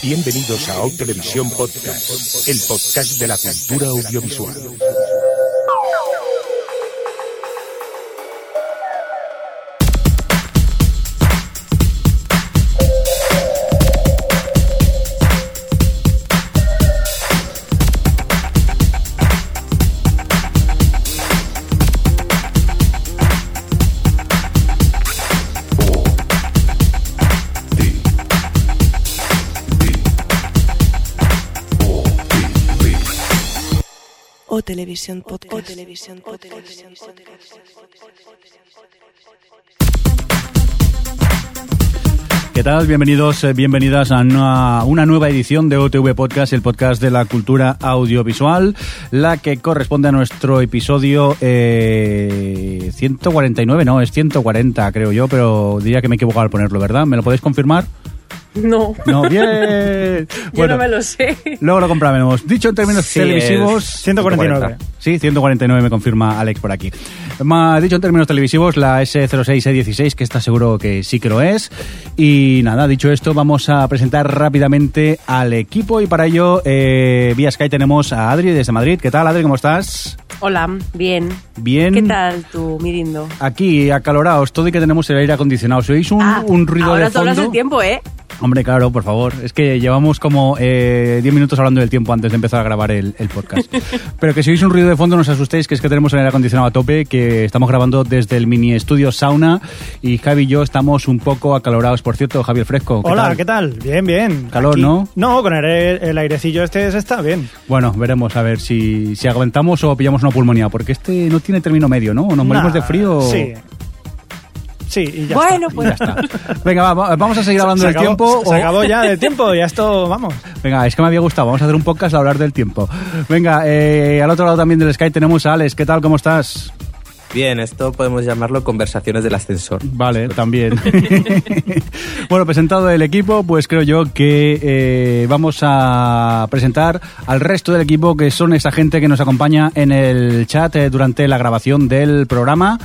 Bienvenidos a Out Televisión Podcast, el podcast de la cultura audiovisual. Televisión Podcast. O Televisión Podcast. ¿Qué tal? Bienvenidos, eh, bienvenidas a una, una nueva edición de OTV Podcast, el podcast de la cultura audiovisual, la que corresponde a nuestro episodio eh, 149, no, es 140 creo yo, pero diría que me he equivocado al ponerlo, ¿verdad? ¿Me lo podéis confirmar? No, No, bien. yo no me lo sé. Luego lo compraremos. Dicho en términos Sí, televisivos... es 149. Sí, 149 me confirma Alex por aquí. Ma- dicho en términos televisivos, la S06E16, que está seguro que sí que lo es. Y nada, dicho esto, vamos a presentar rápidamente al equipo y para ello, eh, vía Sky tenemos a Adri desde Madrid. ¿Qué tal, Adri? ¿Cómo estás? Hola, bien. Bien. ¿Qué tal tú, Mirindo? Aquí, acalorados, todo y que tenemos el aire acondicionado. Si oís un, Ah, un ruido ahora de fondo... del tiempo, ¿eh? Hombre, claro, por favor. Es que llevamos como eh, 10 minutos hablando del tiempo antes de empezar a grabar el, el podcast. Pero que si oís un ruido de fondo, no os asustéis, que es que tenemos el aire acondicionado a tope, que estamos grabando desde el mini estudio Sauna y Javi y yo estamos un poco acalorados. Por cierto, Javier Fresco. ¿qué Hola, tal? ¿qué tal? Bien, bien. Calor, ¿no? No, con el, el airecillo este se está bien. Bueno, veremos a ver si, si aguantamos o pillamos una pulmonía, porque este no tiene término medio, ¿no? ¿O nos morimos de frío? o- Sí. Sí, y ya bueno, está. pues Ya está. Venga, va, va- vamos a seguir hablando se del acabó, tiempo. Se o- acabó ya el tiempo, ya esto, vamos. Venga, es que me había gustado. Vamos a hacer un podcast a hablar del tiempo. Venga, eh, al otro lado también del Skype tenemos a Alex. ¿Qué tal? ¿Cómo estás? Bien, esto podemos llamarlo conversaciones del ascensor. Vale, también. bueno, presentado el equipo, pues creo yo que eh, vamos a presentar al resto del equipo, que son esa gente que nos acompaña en el chat eh, durante la grabación del programa.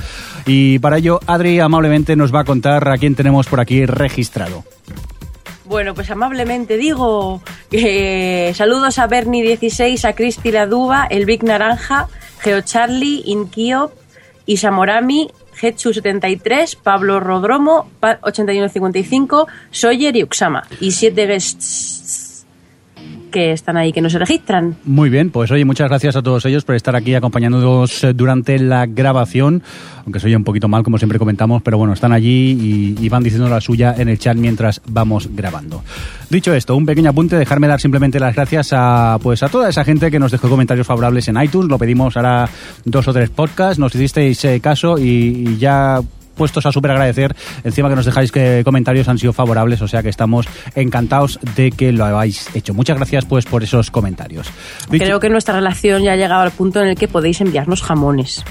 Y para ello, Adri amablemente nos va a contar a quién tenemos por aquí registrado. Bueno, pues amablemente digo que saludos a Bernie16, a Cristi la Duba, el Big Naranja, Geo Charlie, Isamorami, Getsu73, Pablo Rodromo, Pa- 8155, Sawyer y Uxama. Y siete guests que están ahí, que no se registran. Muy bien, pues oye, muchas gracias a todos ellos por estar aquí acompañándonos eh, durante la grabación, aunque soy un poquito mal, como siempre comentamos, pero bueno, están allí y, van diciendo la suya en el chat mientras vamos grabando. Dicho esto, un pequeño apunte, dejarme dar simplemente las gracias a pues a toda esa gente que nos dejó comentarios favorables en iTunes, lo pedimos ahora dos o tres podcasts, nos hicisteis eh, caso y ya puestos a súper agradecer. Encima que nos dejáis que comentarios han sido favorables, o sea que estamos encantados de que lo habéis hecho. Muchas gracias pues por esos comentarios. Dicho- Creo que nuestra relación ya ha llegado al punto en el que podéis enviarnos jamones.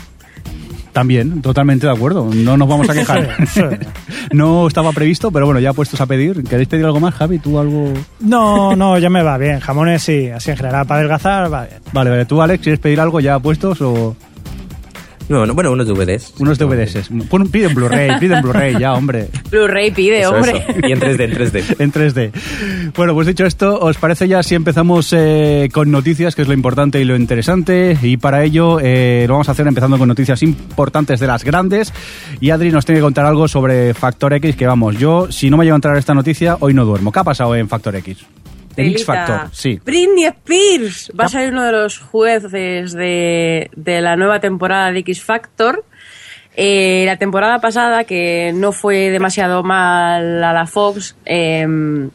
También, totalmente de acuerdo. No nos vamos a quejar. No estaba previsto, pero bueno, ya puestos a pedir. ¿Queréis pedir algo más, Javi? ¿Tú algo...? No, no, ya me va bien. Jamones sí, así en general, para adelgazar va bien. Vale, vale. ¿Tú, Alex, quieres pedir algo ya puestos o...? No, no, bueno, unos DVDs. Unos DVDs. Pon un- Pide un Blu-ray, pide un Blu-ray ya, hombre. Blu-ray pide, Eso, hombre. eso. Y en 3D, en 3D. en 3D. Bueno, pues dicho esto, ¿os parece ya si empezamos eh, con noticias, que es lo importante y lo interesante? Y para ello eh, lo vamos a hacer empezando con noticias importantes de las grandes. Y Adri nos tiene que contar algo sobre Factor X, que vamos, yo, si no me llevo a entrar esta noticia, hoy no duermo. ¿Qué ha pasado en Factor X? X. Factor, sí. Britney Spears va a ser uno de los jueces de, de la nueva temporada de X Factor. Eh, la temporada pasada, que no fue demasiado mal a la Fox, em,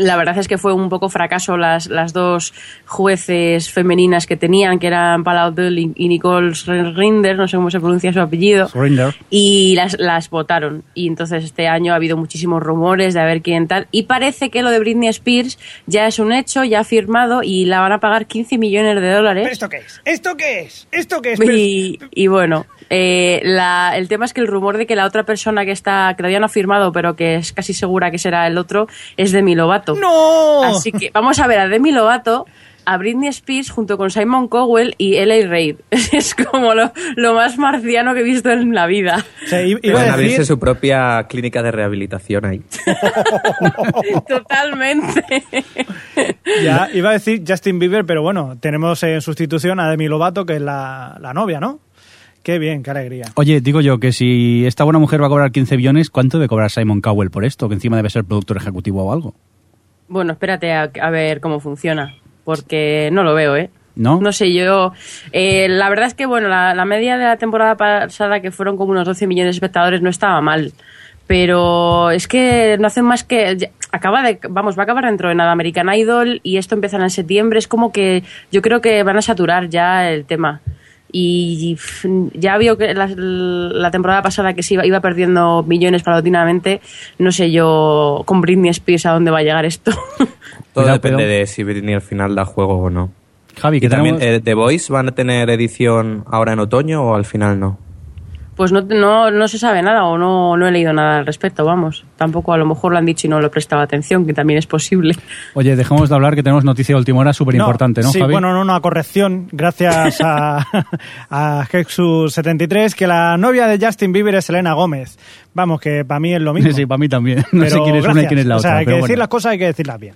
la verdad es que fue un poco fracaso las, las dos jueces femeninas que tenían, que eran Paula Abdul y Nicole Rinder, no sé cómo se pronuncia su apellido Surrender. y las, las votaron. Y entonces este año ha habido muchísimos rumores de a ver quién tal. Y parece que lo de Britney Spears ya es un hecho, ya ha firmado y la van a pagar 15 millones de ¿Pero dólares. esto qué es? ¿Esto qué es? ¿Esto qué es? Pero- Y, y bueno, eh, la- el tema es que el rumor de que la otra persona que está, que todavía no ha firmado, pero que es casi segura que será el otro, es Demi Lovato. ¡No! Así que vamos a ver a Demi Lovato a Britney Spears junto con Simon Cowell y L.A. Reid. Es como lo, lo más marciano que he visto en la vida. I- iba a abrirse su propia clínica de rehabilitación ahí. Totalmente. ya, iba a decir Justin Bieber, pero bueno, tenemos en sustitución a Demi Lovato, que es la, la novia, ¿no? Qué bien, qué alegría. Oye, digo yo que si esta buena mujer va a cobrar 15 billones, ¿cuánto debe cobrar Simon Cowell por esto? Que encima debe ser productor ejecutivo o algo. Bueno, espérate a, a ver cómo funciona, porque no lo veo, ¿eh? ¿No? No sé, yo. eh, la verdad es que, bueno, la, la media de la temporada pasada, que fueron como unos 12 millones de espectadores, no estaba mal. Pero es que no hacen más que. ya- Acaba de. Vamos, va a acabar dentro de nada American Idol y esto empezará en septiembre. Es como que yo creo que van a saturar ya el tema. Y ya vio que la, la temporada pasada que se iba, iba perdiendo millones paulatinamente. No sé yo con Britney Spears a dónde va a llegar esto. Todo Cuidado, depende de si Britney al final da juego o no. Javi, Y también, eh, ¿The Voice van a tener edición ahora en otoño o al final no? Pues no, no, no se sabe nada o no, no he leído nada al respecto, vamos. Tampoco a lo mejor lo han dicho y no lo he prestado atención, que también es posible. Oye, dejemos de hablar que tenemos noticia de última hora súper importante, ¿no, sí, Javi? bueno, no, una corrección, gracias a, a Hexus73, que la novia de Justin Bieber es Selena Gómez. Vamos, que para mí es lo mismo. Sí, para mí también. No sé Pero quién es una y quién es la o sea, otra. hay que pero decir bueno. las cosas, hay que decirlas bien.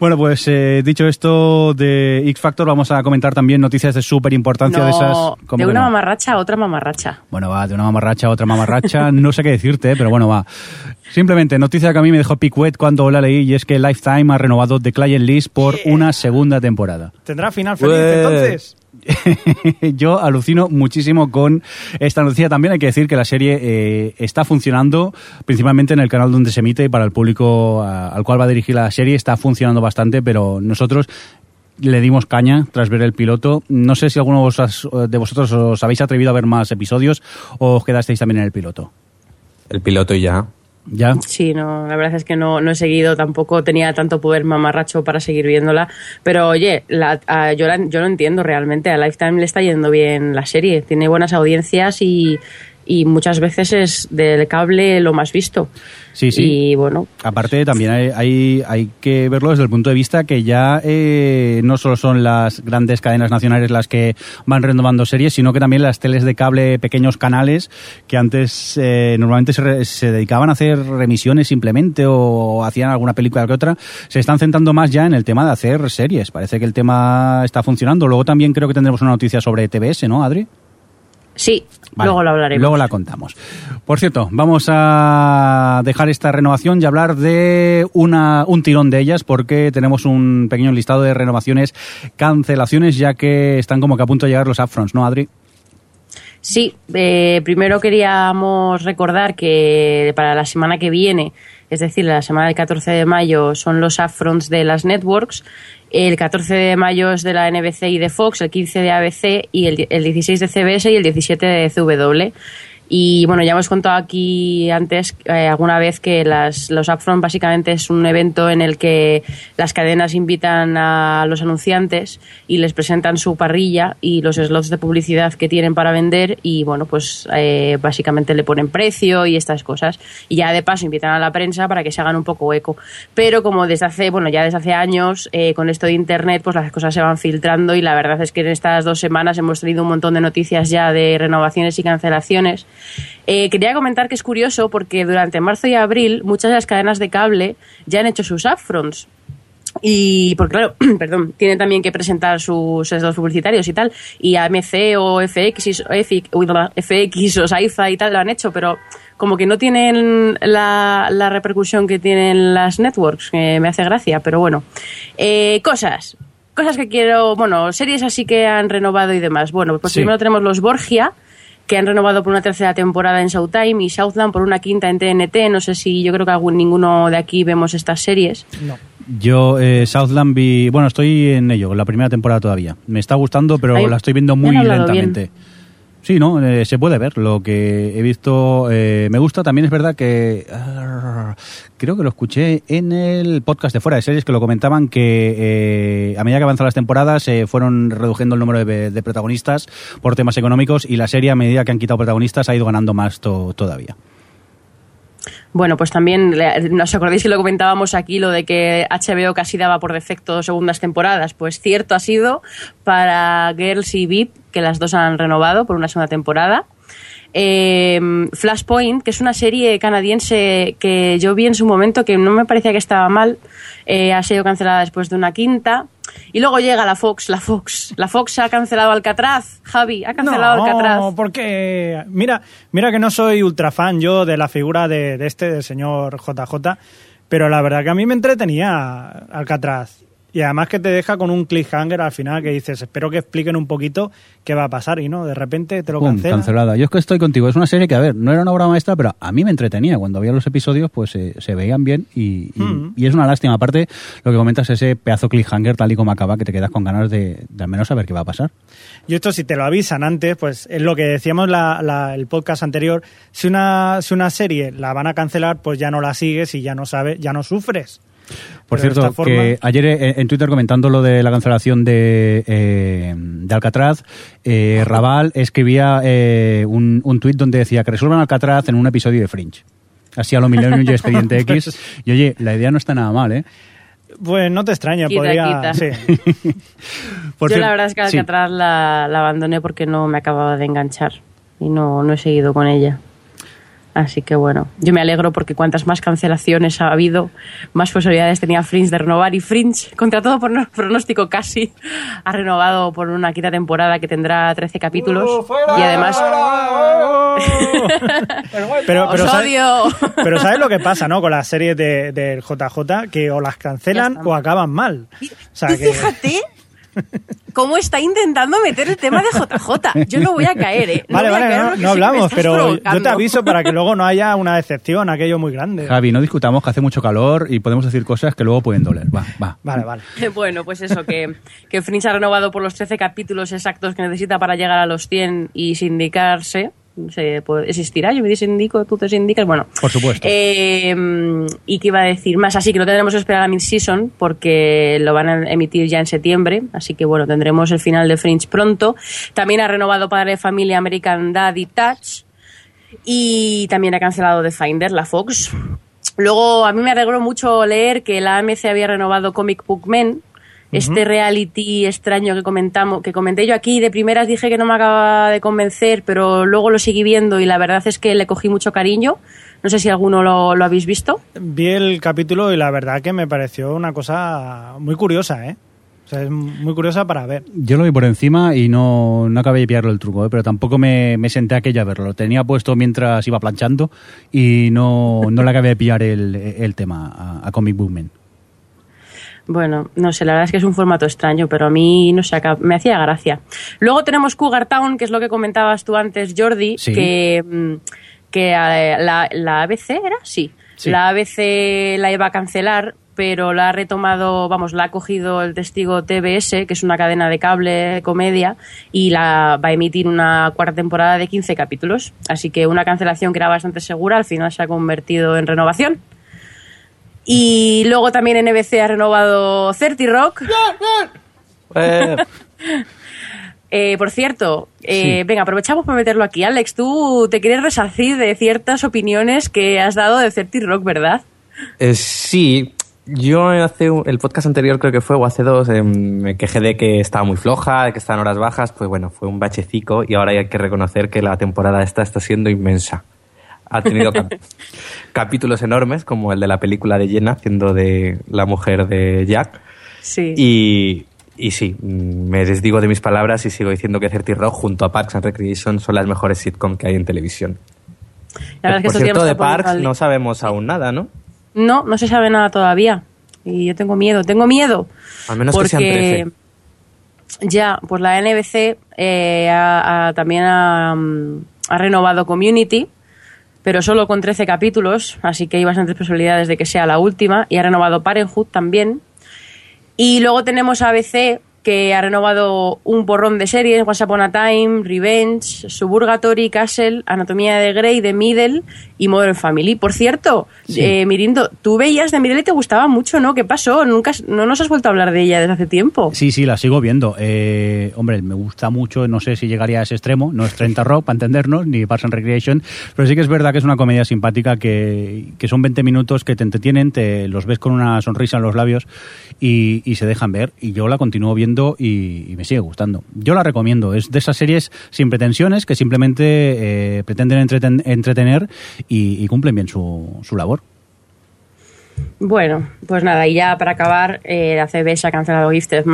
Bueno, pues eh, dicho esto de X Factor, vamos a comentar también noticias de súper importancia No, de esas. ¿cómo de una no? mamarracha a otra mamarracha. Bueno, va, de una mamarracha a otra mamarracha, no sé qué decirte, pero bueno, va. Simplemente, noticia que a mí me dejó picuet cuando la leí y es que Lifetime ha renovado The Client List por una segunda temporada. ¿Tendrá final feliz Ué. entonces? Yo alucino muchísimo con esta noticia. También hay que decir que la serie eh, está funcionando, principalmente en el canal donde se emite y para el público al cual va a dirigir la serie está funcionando bastante, pero nosotros le dimos caña tras ver el piloto. No sé si alguno de vosotros, os habéis atrevido a ver más episodios o os quedasteis también en el piloto. El piloto ya. ¿Ya? Sí, no, la verdad es que no, no he seguido, tampoco tenía tanto poder mamarracho para seguir viéndola. Pero oye, la- yo, la- yo lo entiendo realmente, a Lifetime le está yendo bien la serie, tiene buenas audiencias y, y muchas veces es del cable lo más visto. Sí, sí. Y bueno, Aparte, también hay, hay, hay que verlo desde el punto de vista que ya eh, no solo son las grandes cadenas nacionales las que van renovando series, sino que también las teles de cable, pequeños canales que antes eh, normalmente se, re- se dedicaban a hacer remisiones simplemente o hacían alguna película que otra, se están centrando más ya en el tema de hacer series. Parece que el tema está funcionando. Luego también creo que tendremos una noticia sobre TBS, ¿no, Adri? Sí, Vale, luego lo hablaremos. Luego la contamos. Por cierto, vamos a dejar esta renovación y hablar de una, un tirón de ellas porque tenemos un pequeño listado de renovaciones, cancelaciones, ya que están como que a punto de llegar los upfronts, ¿no, Adri? Sí, eh, primero queríamos recordar que para la semana que viene, es decir, la semana del 14 de mayo, son los upfronts de las networks. El 14 de mayo es de la NBC y de Fox, el 15 de ABC y el, el 16 de CBS y el 17 de CW. Y bueno, ya hemos contado aquí antes eh, alguna vez que las, los Upfront básicamente es un evento en el que las cadenas invitan a los anunciantes y les presentan su parrilla y los slots de publicidad que tienen para vender y bueno, pues eh, básicamente le ponen precio y estas cosas. Y ya de paso invitan a la prensa para que se hagan un poco eco. Pero como desde hace, bueno, ya desde hace años, eh, con esto de Internet, pues las cosas se van filtrando y la verdad es que en estas dos semanas hemos tenido un montón de noticias ya de renovaciones y cancelaciones. Eh, quería comentar que es curioso porque durante marzo y abril muchas de las cadenas de cable ya han hecho sus upfronts. Y porque claro, perdón, tienen también que presentar sus slots publicitarios y tal. Y AMC o FX, o FX o Saifa y tal lo han hecho, pero como que no tienen la, la repercusión que tienen las networks, que me hace gracia, pero bueno. Eh, cosas. Cosas que quiero, bueno, series así que han renovado y demás. Bueno, pues Sí. primero tenemos los Borgia, que han renovado por una tercera temporada en Showtime y Southland por una quinta en TNT. No sé si yo creo que algún, ninguno de aquí vemos estas series. No. Yo, eh, Southland vi. Bueno, estoy en ello, la primera temporada todavía. Me está gustando, pero Ay, la estoy viendo muy lentamente. Sí, ¿no? Eh, se puede ver. Lo que he visto eh, me gusta. También es verdad que. ah, creo que lo escuché en el podcast de Fuera de Series que lo comentaban que eh, a medida que avanzan las temporadas se fueron reduciendo el número de, protagonistas por temas económicos y la serie a medida que han quitado protagonistas ha ido ganando más to- todavía. Bueno, pues también, le- ¿no os acordáis que lo comentábamos aquí, lo de que HBO casi daba por defecto segundas temporadas? Pues cierto ha sido para Girls y VIP, que las dos han renovado por una segunda temporada. Eh, Flashpoint, que es una serie canadiense que yo vi en su momento, que no me parecía que estaba mal, eh, ha sido cancelada después de una quinta. Y luego llega la Fox, la Fox. La Fox ha cancelado Alcatraz, Javi, ha cancelado Alcatraz. No, porque mira, mira que no soy ultra fan yo de la figura de, de este, del señor JJ, pero la verdad que a mí me entretenía Alcatraz. Y además que te deja con un cliffhanger al final que dices, espero que expliquen un poquito qué va a pasar y no, de repente te lo Pum, cancelan. cancelada. Yo es que estoy contigo. Es una serie que, a ver, no era una obra maestra, pero a mí me entretenía. Cuando veía los episodios, pues eh, se veían bien y, y- Mm. y es una lástima. Aparte, lo que comentas, ese pedazo cliffhanger tal y como acaba, que te quedas con ganas de, de al menos saber qué va a pasar. Y esto si te lo avisan antes, pues es lo que decíamos la, la- el podcast anterior, si una, si una serie la van a cancelar, pues ya no la sigues y ya no sabes, ya no sufres. Por Pero cierto, forma- que ayer eh, en Twitter comentando lo de la cancelación de, eh, de Alcatraz, eh, Raval escribía eh, un, un tuit donde decía que resuelvan Alcatraz en un episodio de Fringe. Así a lo Millennium y Expediente X. Y oye, la idea no está nada mal, ¿eh? Pues no te extraña, Quita, podría... quita. sí. Por Yo la verdad es que sí. Alcatraz la, la abandoné porque no me acababa de enganchar y no, no he seguido con ella. Así que bueno, yo me alegro porque cuantas más cancelaciones ha habido, más posibilidades tenía Fringe de renovar y Fringe, contra todo pronóstico casi, ha renovado por una quinta temporada que tendrá 13 capítulos y además... Pero, pero, ¡Os ¿sabes, odio! pero ¿sabes lo que pasa, no? Con las series de- del JJ, que o las cancelan o acaban mal. O sea, que... fíjate cómo está intentando meter el tema de JJ. Yo no voy a caer, ¿eh? No Vale, voy a vale, caer no, hablamos, pero yo te aviso para que luego no haya una decepción, aquello muy grande. Javi, no discutamos que hace mucho calor y podemos decir cosas que luego pueden doler. Va, va. Vale, vale. Bueno, pues eso, que, que Fringe ha renovado por los 13 capítulos exactos que necesita para llegar a los 100 y sindicarse. Se puede- ¿Existirá? Yo me sindico, tú te sindicas. Bueno, Por supuesto. Eh, y que iba a decir más, así que no tendremos que esperar a mid-season porque lo van a emitir ya en septiembre, así que bueno, tendremos el final de Fringe pronto. También ha renovado Padre de Familia American Daddy Touch y también ha cancelado The Finder, la Fox. Luego, a mí me alegró mucho leer que la AMC había renovado Comic Book Men, este reality extraño que comentamos, que comenté yo aquí. De primeras dije que no me acaba de convencer, pero luego lo seguí viendo y la verdad es que le cogí mucho cariño. No sé si alguno lo, lo habéis visto. Vi el capítulo y la verdad que me pareció una cosa muy curiosa, ¿eh? O sea, es muy curiosa para ver. Yo lo vi por encima y no, no acabé de pillarlo el truco, ¿eh? pero tampoco me, me senté aquella a verlo. Lo tenía puesto mientras iba planchando y no, no le acabé de pillar el, el tema a, a Comic Book Man. Bueno, no sé, la verdad es que es un formato extraño, pero a mí, no sé, me hacía gracia. Luego tenemos Cougar Town, que es lo que comentabas tú antes, Jordi, Sí. que, mm, que eh, la, la ABC era, sí. Sí. La ABC la iba a cancelar, pero la ha retomado, vamos, la ha cogido el testigo TBS, que es una cadena de cable comedia, y la va a emitir una cuarta temporada de 15 capítulos. Así que una cancelación que era bastante segura, al final se ha convertido en renovación. Y luego también NBC ha renovado 30 Rock. Eh, Eh, por cierto, eh, Sí. venga, aprovechamos para meterlo aquí. Alex, tú te quieres resarcir de ciertas opiniones que has dado de 30 Rock, ¿verdad? eh, sí, yo hace un- el podcast anterior creo que fue, o hace dos, eh, me quejé de que estaba muy floja, de que estaban horas bajas, pues bueno, fue un bachecico y ahora hay que reconocer que la temporada esta está siendo inmensa. Ha tenido cap- capítulos enormes, como el de la película de Jenna, haciendo de la mujer de Jack. Sí. Y, y sí, mm, me desdigo de mis palabras y sigo diciendo que 30 Rock junto a Parks and Recreation son las mejores sitcom que hay en televisión. La verdad es que Por cierto, de Parks al- no sabemos aún nada, ¿no? No, no se sabe nada todavía. Y yo tengo miedo, tengo miedo. Al menos que sean 13. Ya, pues la NBC eh, ha- ha- también ha, mm, ha renovado Community, pero solo con 13 capítulos, así que hay bastantes posibilidades de que sea la última. Y ha renovado Parenthood también. Y luego tenemos ABC, que ha renovado un borrón de series, Once Upon a Time, Revenge, Suburgatory, Castle, Anatomía de Grey, The Middle y Modern Family. Por cierto, eh, Mirindo, tú veías The Middle y te gustaba mucho, ¿no? ¿Qué pasó? Nunca, no nos has vuelto a hablar de ella desde hace tiempo. Sí, sí, la sigo viendo. Eh, hombre, me gusta mucho, no sé si llegaría a ese extremo, no es 30 Rock, para entendernos, ni Parks and Recreation, pero sí que es verdad que es una comedia simpática que, que son 20 minutos que te entretienen, te los ves con una sonrisa en los labios y, y se dejan ver. Y yo la continúo viendo y, me sigue gustando. Yo la recomiendo, es de esas series sin pretensiones que simplemente eh, pretenden entreten- entretener y, cumplen bien su, su labor. Bueno, pues nada, y ya para acabar, eh, la CBS ha cancelado Gifted.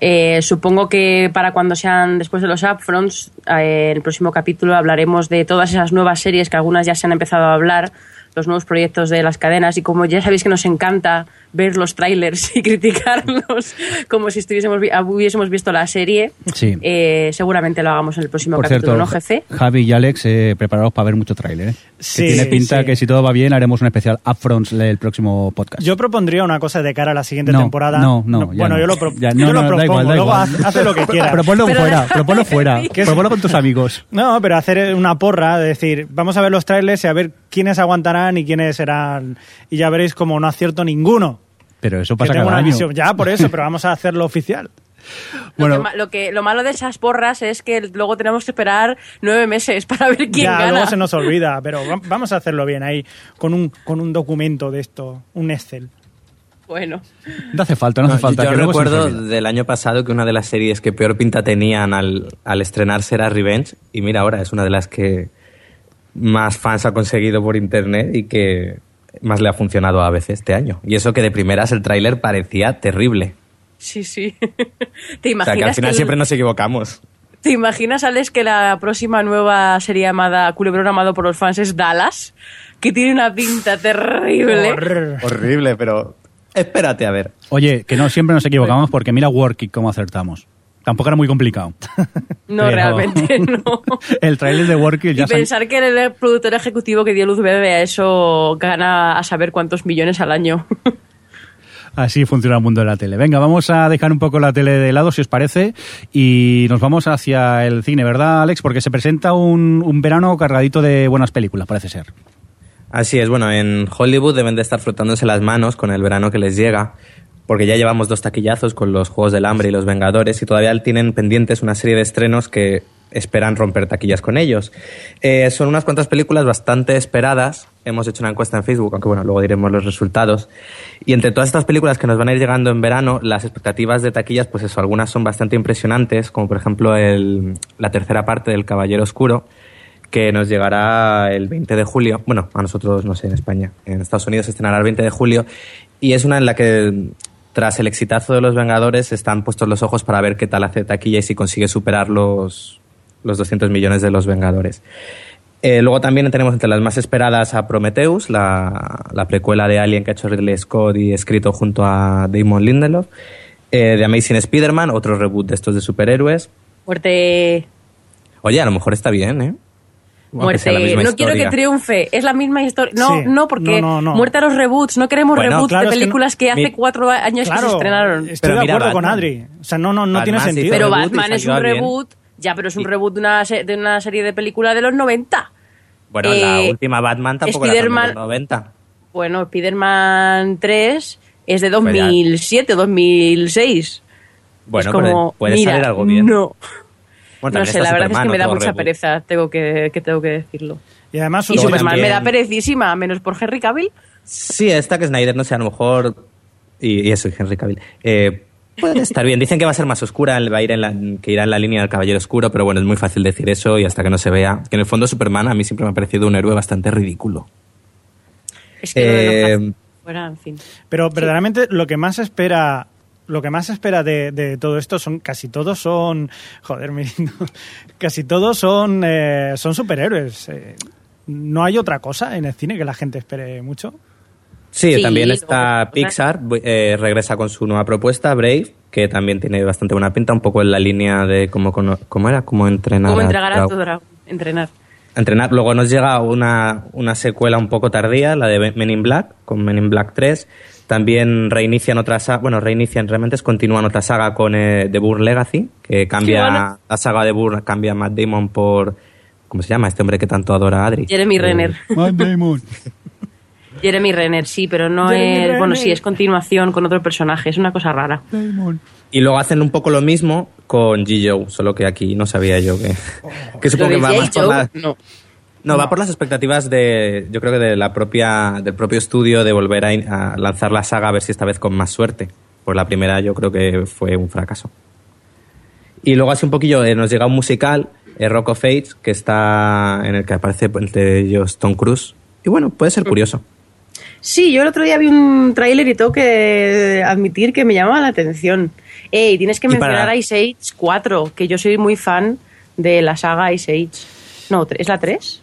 Eh, supongo que para cuando sean después de los upfronts, eh, en el próximo capítulo hablaremos de todas esas nuevas series que algunas ya se han empezado a hablar, los nuevos proyectos de las cadenas y como ya sabéis que nos encanta ver los trailers y criticarlos como si estuviésemos vi- hubiésemos visto la serie, Sí. eh, seguramente lo hagamos en el próximo Por capítulo, cierto, ¿no, jefe? Javi y Alex, eh, preparados para ver mucho tráiler. ¿eh? Que Sí, tiene pinta sí. que si todo va bien haremos un especial Upfronts el próximo podcast. Yo propondría una cosa de cara a la siguiente No, temporada. no, no, ya bueno, no. yo lo, pro- Ya, yo no, lo no, da propongo, igual, da luego igual. haz, hace lo que quiera. Proponlo Pero fuera, proponlo fuera. Proponlo con tus amigos. No, pero hacer una porra, de decir, vamos a ver los trailers y a ver quiénes aguantarán y quiénes serán. Y ya veréis como no acierto ninguno. Pero eso pasa cada una año. visión. Ya, por eso, pero vamos a hacerlo oficial. Bueno. lo, que, lo, que, lo malo de esas porras es que luego tenemos que esperar nueve meses para ver quién ya, gana. luego se nos olvida, pero va- vamos a hacerlo bien ahí, con un, con un documento de esto, un Excel. Bueno, No hace falta, no, hace falta. Yo nos recuerdo del año pasado que una de las series que peor pinta tenían al, al estrenarse era Revenge. Y mira, ahora es una de las que más fans ha conseguido por internet y que más le ha funcionado a veces este año. Y eso que de primeras el tráiler parecía terrible. sí, sí. ¿Te O sea, que al imaginas, final que el- siempre nos equivocamos. ¿Te imaginas, Alex, que la próxima nueva serie llamada Culebrón amado por los fans es Dallas? Que tiene una pinta terrible. Horrible, pero espérate a ver. Oye, que no siempre nos equivocamos porque mira Worky cómo acertamos. Tampoco era muy complicado. No, Pero- realmente no. El trailer de Worky Y ya han- pensar que el productor ejecutivo que dio luz verde a eso gana a saber cuántos millones al año. Así funciona el mundo de la tele. Venga, vamos a dejar un poco la tele de lado, si os parece, y nos vamos hacia el cine, ¿verdad, Alex? Porque se presenta un, un verano cargadito de buenas películas, parece ser. Así es, bueno, en Hollywood deben de estar frotándose las manos con el verano que les llega, porque ya llevamos dos taquillazos con los Juegos del Hambre y los Vengadores y todavía tienen pendientes una serie de estrenos que esperan romper taquillas con ellos. Eh, son unas cuantas películas bastante esperadas. Hemos hecho una encuesta en Facebook, aunque bueno, luego diremos los resultados. Y entre todas estas películas que nos van a ir llegando en verano, las expectativas de taquillas, pues eso, algunas son bastante impresionantes, como por ejemplo el- la tercera parte del Caballero Oscuro, que nos llegará el 20 de julio. Bueno, a nosotros, no sé, en España. En Estados Unidos se estrenará el 20 de julio. Y es una en la que, tras el exitazo de Los Vengadores, están puestos los ojos para ver qué tal hace taquilla y si consigue superar los, los 200 millones de Los Vengadores. Eh, luego también tenemos entre las más esperadas a Prometheus, la, la precuela de Alien que ha hecho Ridley Scott y escrito junto a Damon Lindelof. Eh, de Amazing Spider-Man, otro reboot de estos de superhéroes. Muerte. Oye, a lo mejor está bien, ¿eh? Muerte. No quiero que triunfe. Es la misma historia. No, Sí. no, porque No, no, no. muerte a los reboots. No queremos Bueno, reboots claro, de es que no- películas que, hace Mi- cuatro años que se estrenaron. estoy Pero de acuerdo con. Adri. O sea, no, no, no Batman tiene sentido. Pero Batman es un bien. reboot. Ya, pero es un reboot de una, de una serie de películas de los 90. Bueno, la Eh, última Batman tampoco era tan de Spider-Man- los 90. Bueno, Spider-Man 3 es de Pues ya. 2007 o 2006. Bueno, es como, pero puede mira, salir algo bien. No, Bueno, no sé, está la verdad es que me da mucha reboot. pereza, tengo que, que tengo que decirlo. Y además, Y Superman me da perecísima, menos por Henry Cavill. Sí, esta que Snyder, no sé, a lo mejor... Y, y eso, Henry Cavill. Eh, puede estar bien. Dicen que va a ser más oscura, va a ir en la, que irá en la línea del Caballero Oscuro, pero bueno, es muy fácil decir eso y hasta que no se vea. Que en el fondo Superman a mí siempre me ha parecido un héroe bastante ridículo. Es que Eh, fuera, en fin. Pero verdaderamente lo que más espera, lo que más espera de, de todo esto son casi todos son, joder, casi todos son eh, son superhéroes. Eh, no hay otra cosa en el cine que la gente espere mucho. Sí, Sí, también está. Pixar, eh, regresa con su nueva propuesta, Brave, que también tiene bastante buena pinta, un poco en la línea de cómo, cómo era, cómo entrenar ¿Cómo a entregar a tu dragón? Entrenar. entrenar. Luego nos llega una, una secuela un poco tardía, la de Men in Black, con Men in Black 3, También reinician otra saga, bueno, reinician, realmente es continúan otra saga con eh, The Bourne Legacy, que cambia, bueno. la saga de Bourne cambia a Matt Damon por, ¿cómo se llama? Este hombre que tanto adora a Adri. Jeremy Eh, Renner. Matt Damon. Jeremy Renner, sí, pero no Jeremy es. Bueno, sí, es continuación con otro personaje. Es una cosa rara. Y luego hacen un poco lo mismo con G. Joe, solo que aquí no sabía yo que, que supongo que va más por la, no. No, va por las expectativas de, yo creo que de la propia, del propio estudio de volver a, in- a lanzar la saga a ver si esta vez con más suerte. Pues la primera yo creo que fue un fracaso. Y luego así un poquillo eh, nos llega un musical, eh, Rock of Ages, que está en el que aparece entre ellos Tom Cruise. Y bueno, puede ser curioso. Sí, yo el otro día vi un tráiler y tengo que admitir que me llamaba la atención. Ey, tienes que mencionar para- Ice Age 4, que yo soy muy fan de la saga Ice Age. No, ¿es la 3?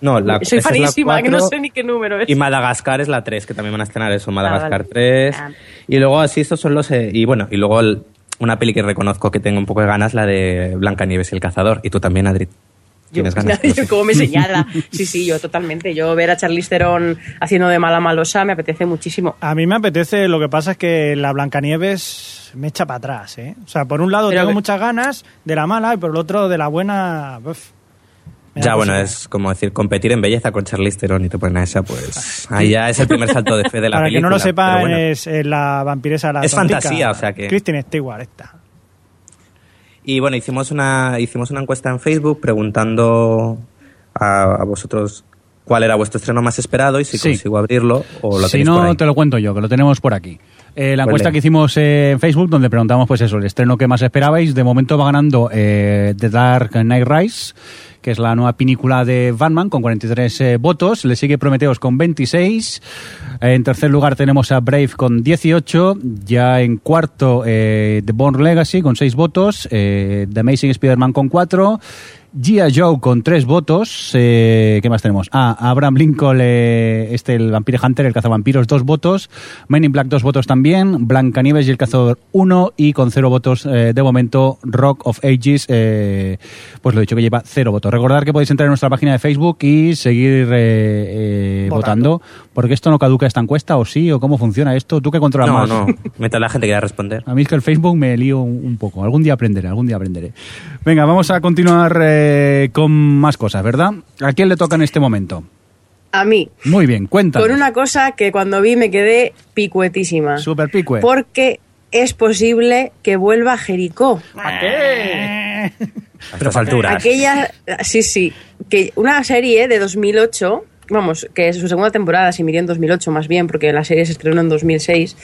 No, la, soy esa es la fanísima, que no sé ni qué número es. Y Madagascar es la 3, que también van a estrenar eso, Madagascar vale. 3. Ah. Y luego así estos son los... eh, y bueno, y luego el- una peli que reconozco que tengo un poco de ganas, la de Blancanieves y el cazador. Y tú también, Adri. Tienes ganas. sé. Como me señala. Sí, sí, yo totalmente. Yo ver a Charlize Theron haciendo de mala malosa me apetece muchísimo. A mí me apetece, lo que pasa es que la Blancanieves me echa para atrás, ¿eh? O sea, por un lado Pero tengo muchas ganas de la mala y por el otro de la buena... uf, Ya, bueno, es como decir, competir en belleza con Charlize Theron y te ponen a esa, pues... Ahí ya es el primer salto de fe de la Para película. que no lo sepan, bueno. es, eh, la vampiresa la Es tontica. fantasía, o sea que- Kristen Stewart esta. Y bueno, hicimos una, hicimos una encuesta en Facebook preguntando a, a vosotros cuál era vuestro estreno más esperado y si Sí. consigo abrirlo o lo si por no, ahí. te lo cuento yo, que lo tenemos por aquí. Eh, la Pues encuesta que hicimos eh, en Facebook, donde preguntamos, pues eso, el estreno que más esperabais, de momento va ganando eh, The Dark Knight Rise, que es la nueva película de Batman, con 43 eh, votos. Le sigue Prometheus con 26. Eh, en tercer lugar tenemos a Brave con 18. Ya en cuarto, eh, The Born Legacy con 6 votos. Eh, The Amazing Spider-Man con 4. G.I. Joe con tres votos. Eh, ¿Qué más tenemos? Ah, Abraham Lincoln, eh, este, el Vampire Hunter, el cazavampiros, dos votos. Men in Black, dos votos también. Blancanieves y el cazador, uno. Y con cero votos, eh, de momento, Rock of Ages, eh, pues lo he dicho que lleva cero votos. Recordad que podéis entrar en nuestra página de Facebook y seguir eh, eh, Votando. votando. Porque esto no caduca esta encuesta, o sí, o cómo funciona esto. ¿Tú qué controlas No, más? no, mientras la gente quiera responder. A mí es que el Facebook me lío un, un poco. Algún día aprenderé, algún día aprenderé. Venga, vamos a continuar eh, con más cosas, ¿verdad? ¿A quién le toca en este momento? A mí. Muy bien, cuéntanos. Con una cosa que cuando vi me quedé picuetísima. Super picue. Porque es posible que vuelva Jericó. Eh, A estas alturas. Aquella, sí, sí, que una serie de 2008, vamos, que es su segunda temporada, se midió en 2008 más bien, porque la serie se estrenó en 2006,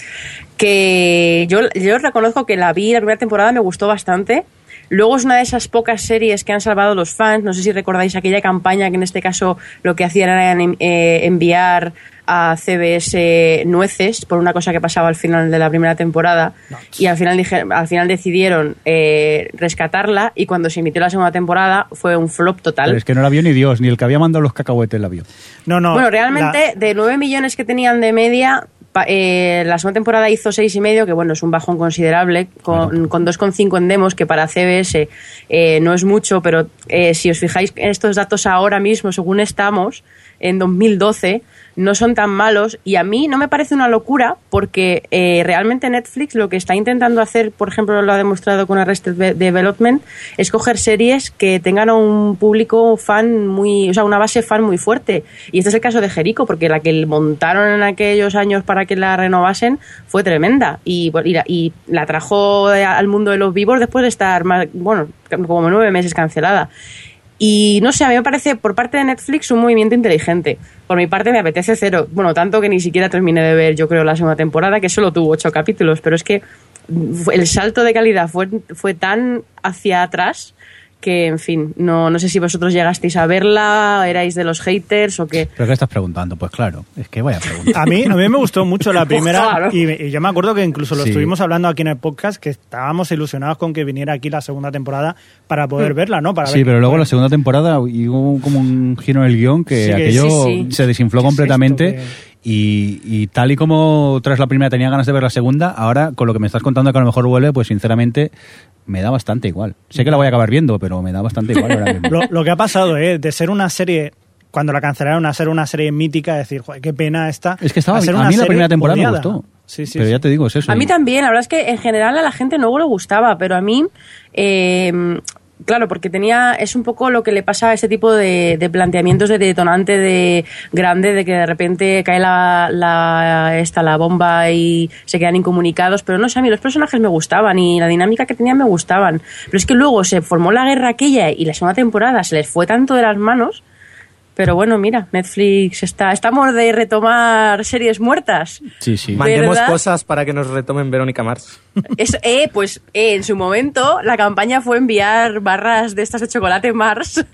que yo, yo reconozco que la vi, la primera temporada me gustó bastante. Luego es una de esas pocas series que han salvado los fans. No sé si recordáis aquella campaña que en este caso lo que hacían era eh, enviar a CBS nueces por una cosa que pasaba al final de la primera temporada y al final dije, al final decidieron eh, rescatarla y cuando se emitió la segunda temporada fue un flop total. Pero es que no la vio ni Dios, ni el que había mandado los cacahuetes la vio. No, no. bueno, realmente la- de 9 millones que tenían de media, eh, la segunda temporada hizo seis y medio, que bueno, es un bajón considerable, con, con 2,5 en demos, que para CBS eh, no es mucho, pero eh, si os fijáis en estos datos ahora mismo, según estamos, en 2012, no son tan malos y a mí no me parece una locura porque eh, realmente Netflix lo que está intentando hacer, por ejemplo, lo ha demostrado con Arrested Ve- Development, es coger series que tengan un público fan muy, o sea, una base fan muy fuerte. Y este es el caso de Jericho, porque la que montaron en aquellos años para que la renovasen fue tremenda y, y la, y la trajo al mundo de los vivos después de estar más, bueno, como nueve meses cancelada. Y no sé, a mí me parece por parte de Netflix un movimiento inteligente. Por mi parte me apetece cero. Bueno, tanto que ni siquiera terminé de ver, yo creo, la segunda temporada, que solo tuvo ocho capítulos, pero es que el salto de calidad fue, fue tan hacia atrás que, en fin, no, no sé si vosotros llegasteis a verla, erais de los haters o qué. ¿Pero qué estás preguntando? Pues claro, es que vaya pregunta. A mí, a mí me gustó mucho la primera Claro. y, y yo me acuerdo que incluso lo Sí. estuvimos hablando aquí en el podcast que estábamos ilusionados con que viniera aquí la segunda temporada para Mm. poder verla, ¿no? Para Sí, ver- pero luego la segunda temporada hubo como un giro en el guion que Sí, aquello sí, sí. se desinfló ¿Qué es completamente. esto Y, y tal y como tras la primera tenía ganas de ver la segunda, ahora con lo que me estás contando que a lo mejor vuelve, pues sinceramente me da bastante igual. Sé que la voy a acabar viendo, pero me da bastante igual ahora mismo. Lo, lo que ha pasado, ¿eh? De ser una serie, cuando la cancelaron a ser una serie mítica, decir, joder, qué pena esta. Es que estaba- ser a mí la primera temporada me gustó. Sí, sí, pero sí. ya te digo, es eso. A mí también, la verdad es que en general a la gente no le gustaba, pero a mí, eh, claro, porque tenía, es un poco lo que le pasa a ese tipo de, de planteamientos de detonante de grande, de que de repente cae la, la, esta, la bomba y se quedan incomunicados, pero no sé, a mí los personajes me gustaban y la dinámica que tenían me gustaban, pero es que luego se formó la guerra aquella y la segunda temporada se les fue tanto de las manos. Pero bueno, mira, Netflix está. Estamos de retomar series muertas. Sí, sí. Mandemos ¿Verdad? cosas para que nos retomen Verónica Mars. Es, eh, pues eh, en su momento la campaña fue enviar barras de estas de chocolate Mars.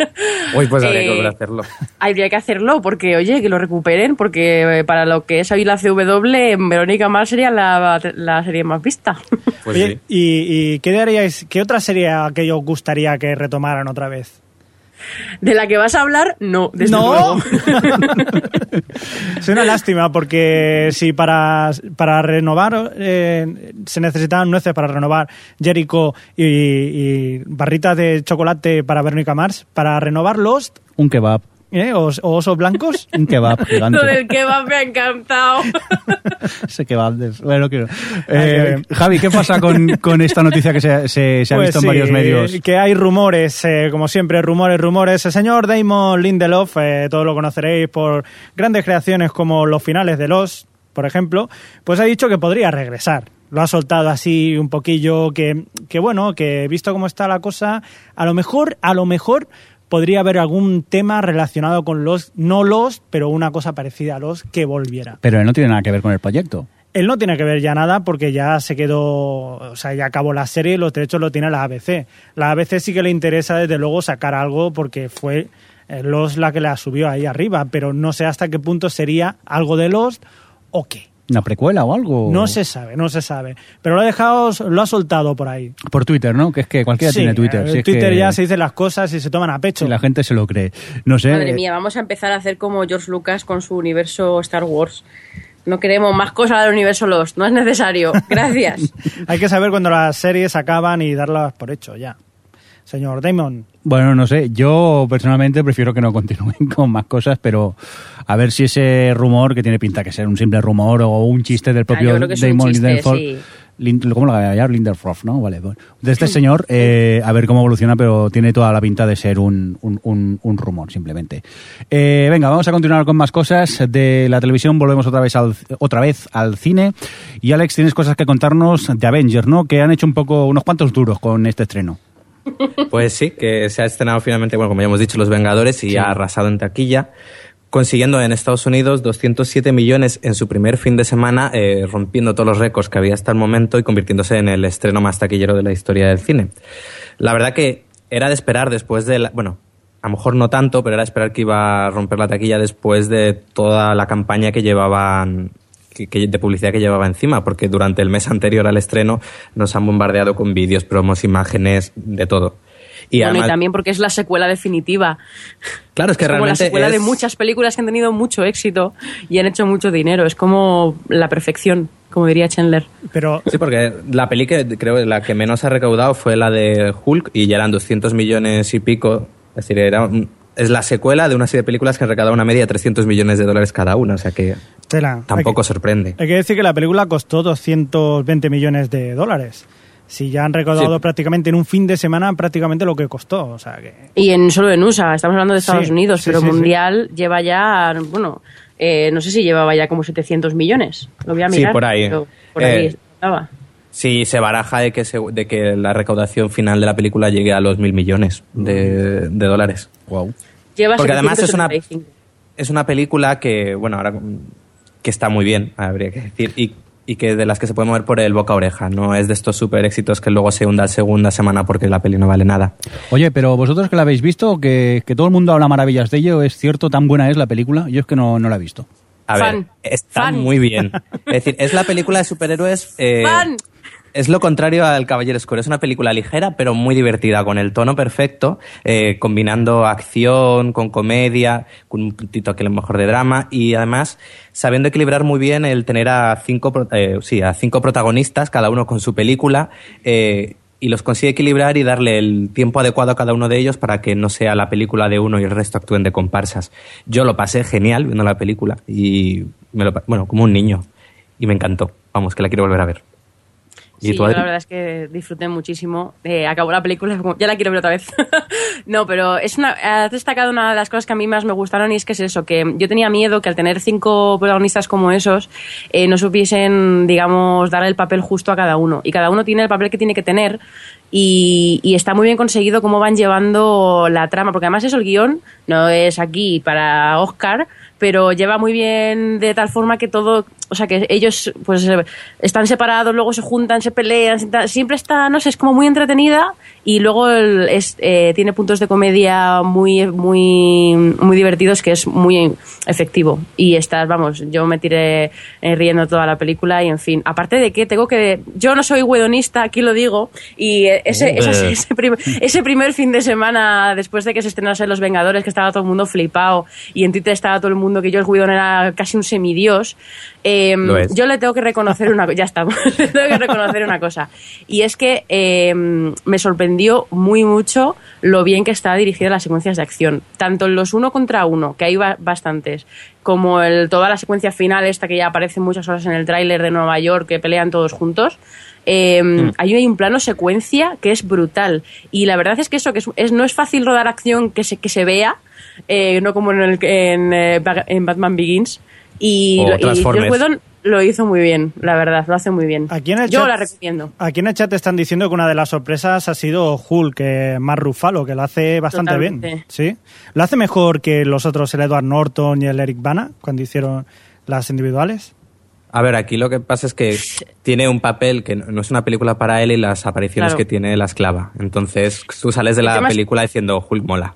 Uy, pues habría que Eh, volver a hacerlo. Habría que hacerlo porque, oye, que lo recuperen, porque eh, para lo que es hoy la CW, Verónica Mars sería la, la serie más vista. Pues Oye, sí. ¿y, y qué haríais, qué otra serie que os gustaría que retomaran otra vez? De la que vas a hablar, no, desde ¡No! es una lástima porque si para, para renovar eh, se necesitaban nueces para renovar Jericho y, y barritas de chocolate para Verónica Mars, para renovar Lost Un kebab. ¿Eh? o, o osos blancos, Un kebab gigante. Lo del kebab me ha encantado. Ese kebab. de- Bueno, quiero. Eh, Javi, ¿qué pasa con, con esta noticia que se, se- se ha Pues visto en varios medios? Que hay rumores, eh, como siempre, rumores, rumores. El señor Damon Lindelof, eh, todos lo conoceréis por grandes creaciones como los finales de Los, por ejemplo, pues ha dicho que podría regresar. Lo ha soltado así un poquillo, que, que bueno, que visto cómo está la cosa, a lo mejor, a lo mejor podría haber algún tema relacionado con los, no los, pero una cosa parecida a los que volviera. Pero él no tiene nada que ver con el proyecto. Él no tiene que ver ya nada porque ya se quedó, o sea, ya acabó la serie y los derechos lo tiene la ABC. La ABC sí que le interesa desde luego sacar algo porque fue eh, Lost la que la subió ahí arriba, pero no sé hasta qué punto sería algo de Lost o qué. ¿Una precuela o algo? No se sabe, no se sabe. Pero lo ha dejado, lo ha soltado por ahí. Por Twitter, ¿no? Que es que cualquiera Sí, tiene Twitter. eh, si es Twitter que- ya se dicen las cosas y se toman a pecho. si la gente se lo cree. No sé. Madre mía, vamos a empezar a hacer como George Lucas con su universo Star Wars. No queremos más cosas del universo Lost, no es necesario. Gracias. Hay que saber cuando las series acaban y darlas por hecho ya. Señor Damon, Bueno, no sé. Yo personalmente prefiero que no continúen con más cosas, pero a ver si ese rumor, que tiene pinta que ser un simple rumor o un chiste del propio Ah, es un Damon Lindelof. sí. ¿Cómo lo voy a llamar? Lindelof, ¿no? Vale. Bueno. De este señor, eh, a ver cómo evoluciona, pero tiene toda la pinta de ser un, un, un- un rumor, simplemente. Eh, venga, vamos a continuar con más cosas. De la televisión volvemos otra vez al, otra vez al cine. Y Alex, tienes cosas que contarnos de Avengers, ¿no? Que han hecho un poco, unos cuantos duros con este estreno. Pues sí, que se ha estrenado finalmente, bueno, como ya hemos dicho, Los Vengadores y ha arrasado en taquilla, consiguiendo en Estados Unidos 207 millones en su primer fin de semana, eh, rompiendo todos los récords que había hasta el momento y convirtiéndose en el estreno más taquillero de la historia del cine. La verdad que era de esperar después de la, bueno, a lo mejor no tanto, pero era de esperar que iba a romper la taquilla después de toda la campaña que llevaban que- que- de publicidad que llevaba encima, porque durante el mes anterior al estreno nos han bombardeado con vídeos, promos, imágenes, de todo. Y bueno, además, y también porque es la secuela definitiva. claro, es que es como la realmente secuela de muchas películas que han tenido mucho éxito y han hecho mucho dinero. Es como la perfección, como diría Chandler. pero Sí, porque la peli que creo la que menos ha recaudado fue la de Hulk y ya eran 200 millones y pico. Es decir, era un- es la secuela de una serie de películas que han recaudado una media de 300 millones de dólares cada una, o sea que tela. tampoco Hay que- sorprende. Hay que decir que la película costó 220 millones de dólares. Si ya han recaudado Sí. prácticamente en un fin de semana prácticamente lo que costó. O sea que. Y en solo en USA, estamos hablando de Estados Sí, Unidos, sí, pero sí, sí. Mundial lleva ya, bueno, eh, no sé si llevaba ya como 700 millones. Lo voy a Sí, mirar. por ahí. pero por ahí Eh, estaba. Sí, se baraja de que, se- de que la recaudación final de la película llegue a los mil millones de, de dólares. Wow. Lleva porque además es una- 775. Es una película que, bueno, ahora que está muy bien, habría que decir, y, y que de las que se puede mover por el boca a oreja. No es de estos super éxitos que luego se hunda segunda semana porque la peli no vale nada. Oye, pero vosotros que la habéis visto, que, que todo el mundo habla maravillas de ello, ¿es cierto? ¿Tan buena es la película? Yo es que no, no la he visto. A Fan. ver, está Fan. muy bien. Es decir, es la película de superhéroes. eh, Fan. Es lo contrario al Caballero Oscuro. Es una película ligera, pero muy divertida, con el tono perfecto, eh, combinando acción con comedia, con un puntito que a lo mejor de drama, y además sabiendo equilibrar muy bien el tener a cinco, eh, sí, a cinco protagonistas, cada uno con su película, eh, y los consigue equilibrar y darle el tiempo adecuado a cada uno de ellos para que no sea la película de uno y el resto actúen de comparsas. Yo lo pasé genial viendo la película y me lo, bueno, como un niño. y me encantó. Vamos, que la quiero volver a ver. Sí, yo la verdad es que disfruté muchísimo. Eh, acabó la película, ya la quiero ver otra vez. no, pero es una, has destacado una de las cosas que a mí más me gustaron y es que es eso, que yo tenía miedo que al tener cinco protagonistas como esos, eh, no supiesen, digamos, dar el papel justo a cada uno. Y cada uno tiene el papel que tiene que tener y, y, está muy bien conseguido cómo van llevando la trama, porque además eso el guion no es aquí para Oscar, pero lleva muy bien de tal forma que todo, o sea, que ellos pues están separados, luego se juntan, se pelean, siempre está, no sé, es como muy entretenida y luego es, eh, tiene puntos de comedia muy, muy, muy divertidos que es muy efectivo y estás, vamos, yo me tiré eh, riendo toda la película y en fin, aparte de que tengo que, yo no soy wedonista, aquí lo digo, y ese, ese, ese, primer, ese primer fin de semana después de que se estrenasen Los Vengadores, que estaba todo el mundo flipado y en Twitter estaba todo el mundo que yo el Whedon era casi un semidios, eh, yo le tengo que reconocer una cosa, ya estamos, le tengo que reconocer una cosa, y es que eh, me sorprendió muy mucho lo bien que está dirigida las secuencias de acción, tanto en los uno contra uno, que hay bastantes, como el, toda la secuencia final esta que ya aparece muchas horas en el tráiler de Nueva York, que pelean todos juntos, eh, mm. hay un plano secuencia que es brutal. Y la verdad es que eso, que es, no es fácil rodar acción que se, que se vea, eh, no como en, el, en, eh, en Batman Begins, y, y lo hizo muy bien, la verdad, lo hace muy bien. Aquí en el Yo chat, la recomiendo. Aquí en el chat están diciendo que una de las sorpresas ha sido Hulk, que más Rufalo, que lo hace bastante bien. ¿Sí? Lo hace mejor que los otros, el Edward Norton y el Eric Bana, cuando hicieron las individuales. A ver, aquí lo que pasa es que tiene un papel que no es una película para él y las apariciones que tiene la esclava. Entonces tú sales de la película diciendo Hulk mola.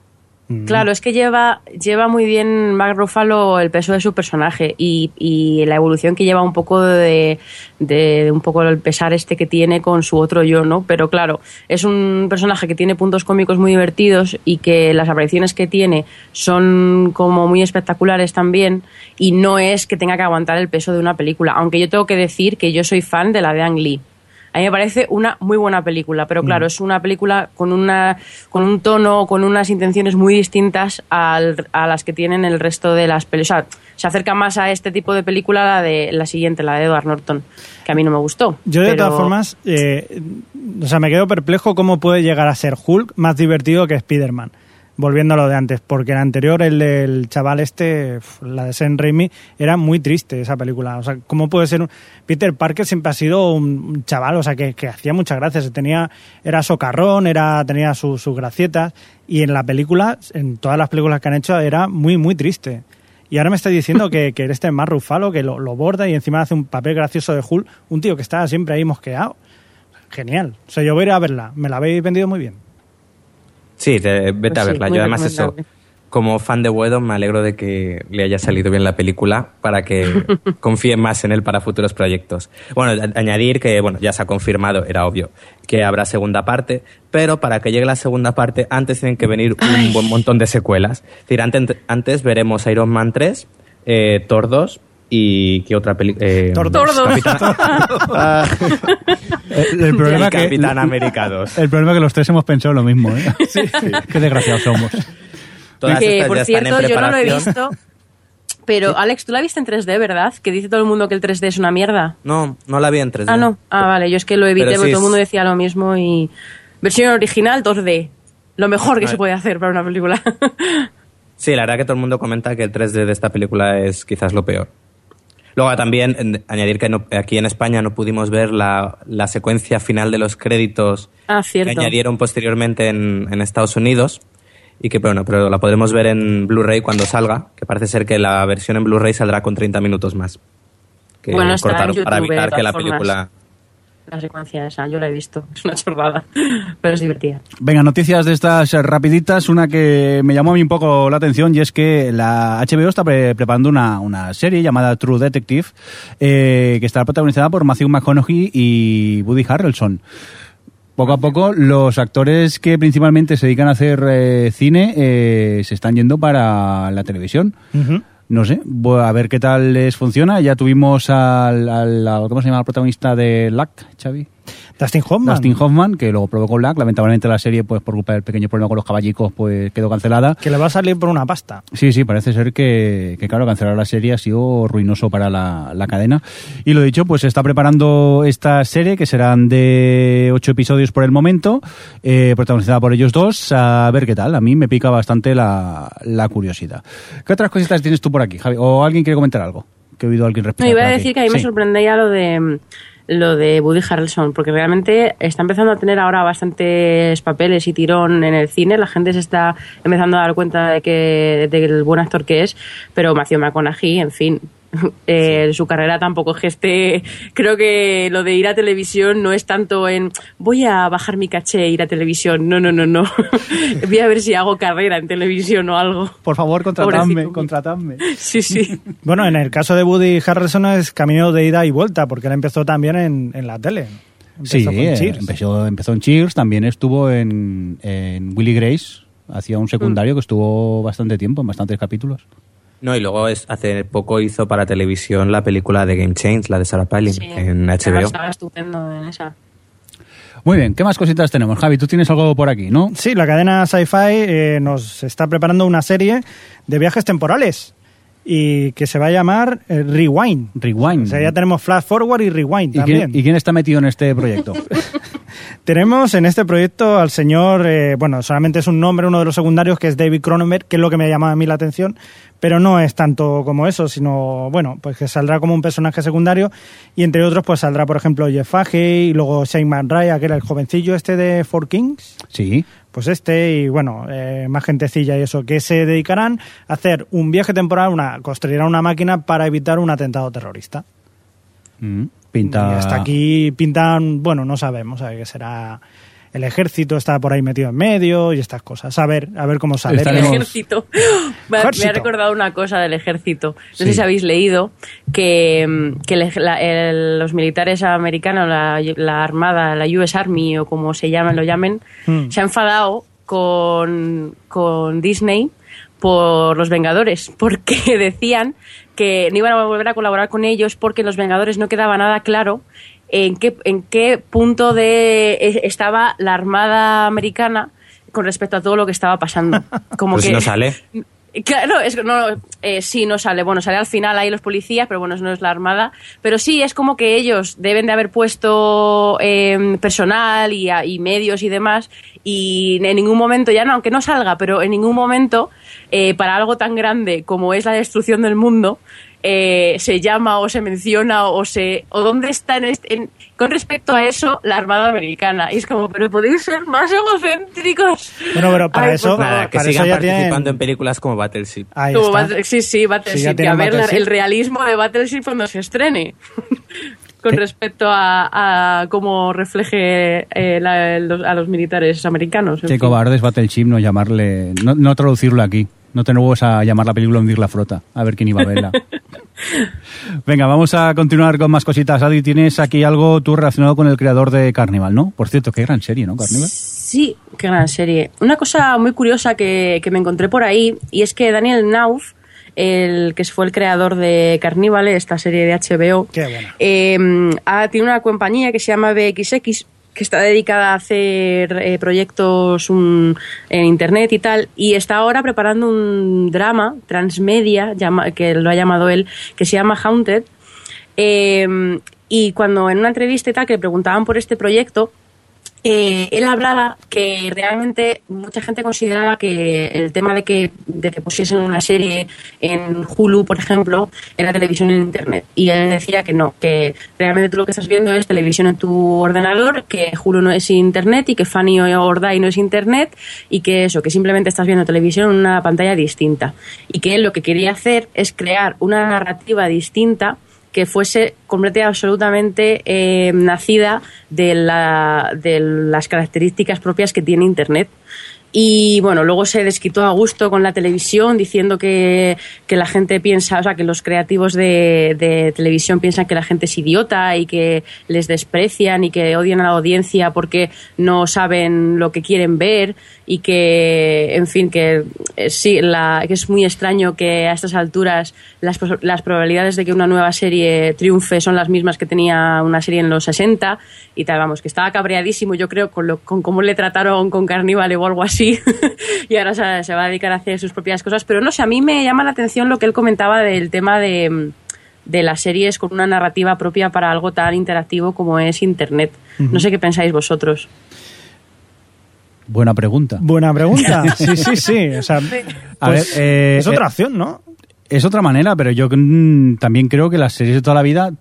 Claro, es que lleva, lleva muy bien Mark Ruffalo el peso de su personaje y, y la evolución que lleva un poco de, de, un poco el pesar este que tiene con su otro yo, ¿no? Pero claro, es un personaje que tiene puntos cómicos muy divertidos y que las apariciones que tiene son como muy espectaculares también y no es que tenga que aguantar el peso de una película, aunque yo tengo que decir que yo soy fan de la de Ang Lee. A mí me parece una muy buena película, pero claro, mm. es una película con, una, con un tono, con unas intenciones muy distintas al, a las que tienen el resto de las películas. se acerca más a este tipo de película la de la siguiente, la de Edward Norton, que a mí no me gustó. Yo de todas formas, eh, o sea, me quedo perplejo cómo puede llegar a ser Hulk más divertido que Spider-Man volviendo a lo de antes, porque el anterior, el del chaval este, la de Sam Raimi, era muy triste esa película. O sea, ¿cómo puede ser un... Peter Parker siempre ha sido un chaval, o sea, que, hacía muchas gracias. Tenía, era socarrón, era, tenía sus gracietas, y en la película, en todas las películas que han hecho, era muy, muy triste. Y ahora me está diciendo que, que este es más rufalo, que lo, lo, borda y encima hace un papel gracioso de Hulk, un tío que está siempre ahí mosqueado. Genial. O sea, yo voy a ir a verla. Me la habéis vendido muy bien. Sí, vete a pues verla. Yo además eso, como fan de Wedon, me alegro de que le haya salido bien la película para que confíe más en él para futuros proyectos. Bueno, añadir que, bueno, ya se ha confirmado, era obvio, que habrá segunda parte, pero para que llegue la segunda parte, antes tienen que venir un buen montón de secuelas. Es decir, antes, antes veremos Iron Man 3, eh, Thor 2, y qué otra película eh, Tordo. Ah. el, problema que Capitán América 2 el problema es que los tres hemos pensado lo mismo ¿eh? sí, qué desgraciados somos. Que por cierto yo no lo he visto pero Alex tú la viste en 3D verdad que dice todo el mundo que el 3D es una mierda. No no la vi en 3D ah no. Ah vale yo es que lo evité porque todo el mundo decía lo mismo y versión original 2D lo mejor que se puede hacer para una película. Sí la verdad que todo el mundo comenta que el 3D de esta película es quizás lo peor Luego también añadir que aquí en España no pudimos ver la, la secuencia final de los créditos ah, que añadieron posteriormente en, en, Estados Unidos y que bueno, pero la podremos ver en Blu-ray cuando salga, que parece ser que la versión en Blu-ray saldrá con 30 minutos más. Que bueno, YouTube, para evitar que la película la secuencia esa, yo la he visto, es una chorrada, pero es divertida. Venga, noticias de estas rapiditas, una que me llamó a mí un poco la atención y es que la HBO está preparando una, una, serie llamada True Detective, eh, que estará protagonizada por Matthew McConaughey y Woody Harrelson. Poco a poco los actores que principalmente se dedican a hacer eh, cine eh, se están yendo para la televisión no sé, a ver qué tal les funciona. Ya tuvimos al, ¿cómo se llama el protagonista de LACT, Xavi? Dustin Hoffman. Dustin Hoffman, que luego probó con Black. Lamentablemente la serie, pues por culpa del pequeño problema con los caballicos, pues quedó cancelada. Que le va a salir por una pasta. Sí, sí, parece ser que, que claro, cancelar la serie ha sido ruinoso para la, la cadena. Y lo dicho, pues se está preparando esta serie, que serán de ocho episodios por el momento, eh, protagonizada por ellos dos. A ver qué tal. A mí me pica bastante la, la curiosidad. ¿Qué otras cositas tienes tú por aquí, Javi? ¿O alguien quiere comentar algo? Que he oído a alguien respecto No, iba a decir que a mí me sorprendía lo de lo de Woody Harrelson, porque realmente está empezando a tener ahora bastantes papeles y tirón en el cine. La gente se está empezando a dar cuenta de que del buen actor que es, pero Matthew McConaughey, en fin. eh, Su carrera tampoco es que esté. Creo que lo de ir a televisión no es tanto en voy a bajar mi caché e ir a televisión. No, no, no, no. voy a ver si hago carrera en televisión o algo. Por favor, contratadme, contratadme. Sí, sí. Bueno, en el caso de Woody Harrelson es camino de ida y vuelta, porque él empezó también en, en la tele. Empezó Sí, con eh, Cheers. empezó, empezó en Cheers, también estuvo en, en Willy Grace, hacía un secundario que estuvo bastante tiempo, en bastantes capítulos. No, y luego es, hace poco hizo para televisión la película de Game Change, la de Sarah Palin, Sí. en HBO. Estaba estupendo en esa. Muy bien, ¿qué más cositas tenemos? Javi, tú tienes algo por aquí, ¿no? Sí, la cadena Sci-Fi eh, nos está preparando una serie de viajes temporales y que se va a llamar eh, Rewind. Rewind. O sea, ya tenemos Flash Forward y Rewind ¿Y también. quién, y quién está metido en este proyecto? Tenemos en este proyecto al señor, eh, bueno, solamente es un nombre, uno de los secundarios, que es David Cronenberg, que es lo que me llama a mí la atención, pero no es tanto como eso, sino, bueno, pues que saldrá como un personaje secundario y entre otros pues saldrá, por ejemplo, Jeff Fahey y luego Shane McRae, que era el jovencillo este de Four Kings. sí. Pues este y bueno, eh, más gentecilla y eso, que se dedicarán a hacer un viaje temporal, una, construirán una máquina para evitar un atentado terrorista. Mm, Pinta. Y hasta aquí pintan, bueno, no sabemos, a ver qué será. El ejército está por ahí metido en medio y estas cosas. A ver, a ver cómo sale. Estaremos- El ejército. Me ha, Ejército. me ha recordado una cosa del ejército. No Sí. sé si habéis leído que, mm, que la- el- los militares americanos, la, la Armada, la US Army o como se llamen, lo llamen, Hmm. se ha enfadado con, con Disney por los Vengadores, porque decían que no iban a volver a colaborar con ellos porque en los Vengadores no quedaba nada claro en qué, en qué punto de e- estaba la Armada americana con respecto a todo lo que estaba pasando. Como Pues que no sale. Claro, es no, eh, sí, no sale. Bueno, sale al final ahí los policías, pero bueno, no es la armada. Pero sí, es como que ellos deben de haber puesto eh, personal y, y medios y demás, y en ningún momento, ya no, aunque no salga, pero en ningún momento, eh, para algo tan grande como es la destrucción del mundo, eh, se llama o se menciona o se o dónde está en este- en- con respecto a eso la armada americana y es como pero podéis ser más egocéntricos Bueno, pero para Ay, eso-. Nada, que Para sigan eso participando tienen- en películas como Battleship. Ahí Como está. Battle- sí, sí, Battleship. Sí, y a ver Battleship. el realismo de Battleship cuando se estrene. Con respecto a, a cómo refleje eh, la- los- a los militares americanos. Qué fin. cobardes Battleship no llamarle, no, no traducirlo aquí. No tenemos a llamar la película Hundir la Flota, a ver quién iba a verla. Venga, vamos a continuar con más cositas. Adi, tienes aquí algo tú relacionado con el creador de Carnival, ¿no? Por cierto, qué gran serie, ¿no? Carnival. Sí, qué gran serie. Una cosa muy curiosa que, que me encontré por ahí, y es que Daniel Nauf, el que fue el creador de Carnival, esta serie de HBO, Qué buena. eh, ha- tiene una compañía que se llama BXX que está dedicada a hacer eh, proyectos un- en internet y tal y está ahora preparando un drama transmedia que lo ha llamado él que se llama Haunted Eh, y cuando en una entrevista y tal que le preguntaban por este proyecto eh, él hablaba que realmente mucha gente consideraba que el tema de que, de que pusiesen una serie en Hulu, por ejemplo, era televisión en Internet. Y él decía que no, que realmente tú lo que estás viendo es televisión en tu ordenador, que Hulu no es Internet y que Fanny or Die no es Internet y que eso, que simplemente estás viendo televisión en una pantalla distinta. Y que él lo que quería hacer es crear una narrativa distinta que fuese completa absolutamente eh, nacida de, la- de las características propias que tiene Internet. Y bueno, luego se desquitó a gusto con la televisión diciendo que, que la gente piensa, o sea, que los creativos de, de, televisión piensan que la gente es idiota y que les desprecian y que odian a la audiencia porque no saben lo que quieren ver y que, en fin, que eh, sí, la, que es muy extraño que a estas alturas las, las probabilidades de que una nueva serie triunfe son las mismas que tenía una serie en los 60 y tal, vamos, que estaba cabreadísimo yo creo con, lo, con cómo le trataron con Carnival o algo así y ahora se, se, va a dedicar a hacer sus propias cosas, pero no sé, a mí me llama la atención lo que él comentaba del tema de, de las series con una narrativa propia para algo tan interactivo como es Internet. Uh -huh. No sé qué pensáis vosotros. Buena pregunta. Buena pregunta. Sí, sí, sí. O sea, a ver, pues, eh, es otra eh, opción, ¿no? Es otra manera, pero yo mm, también creo que las series de toda la vida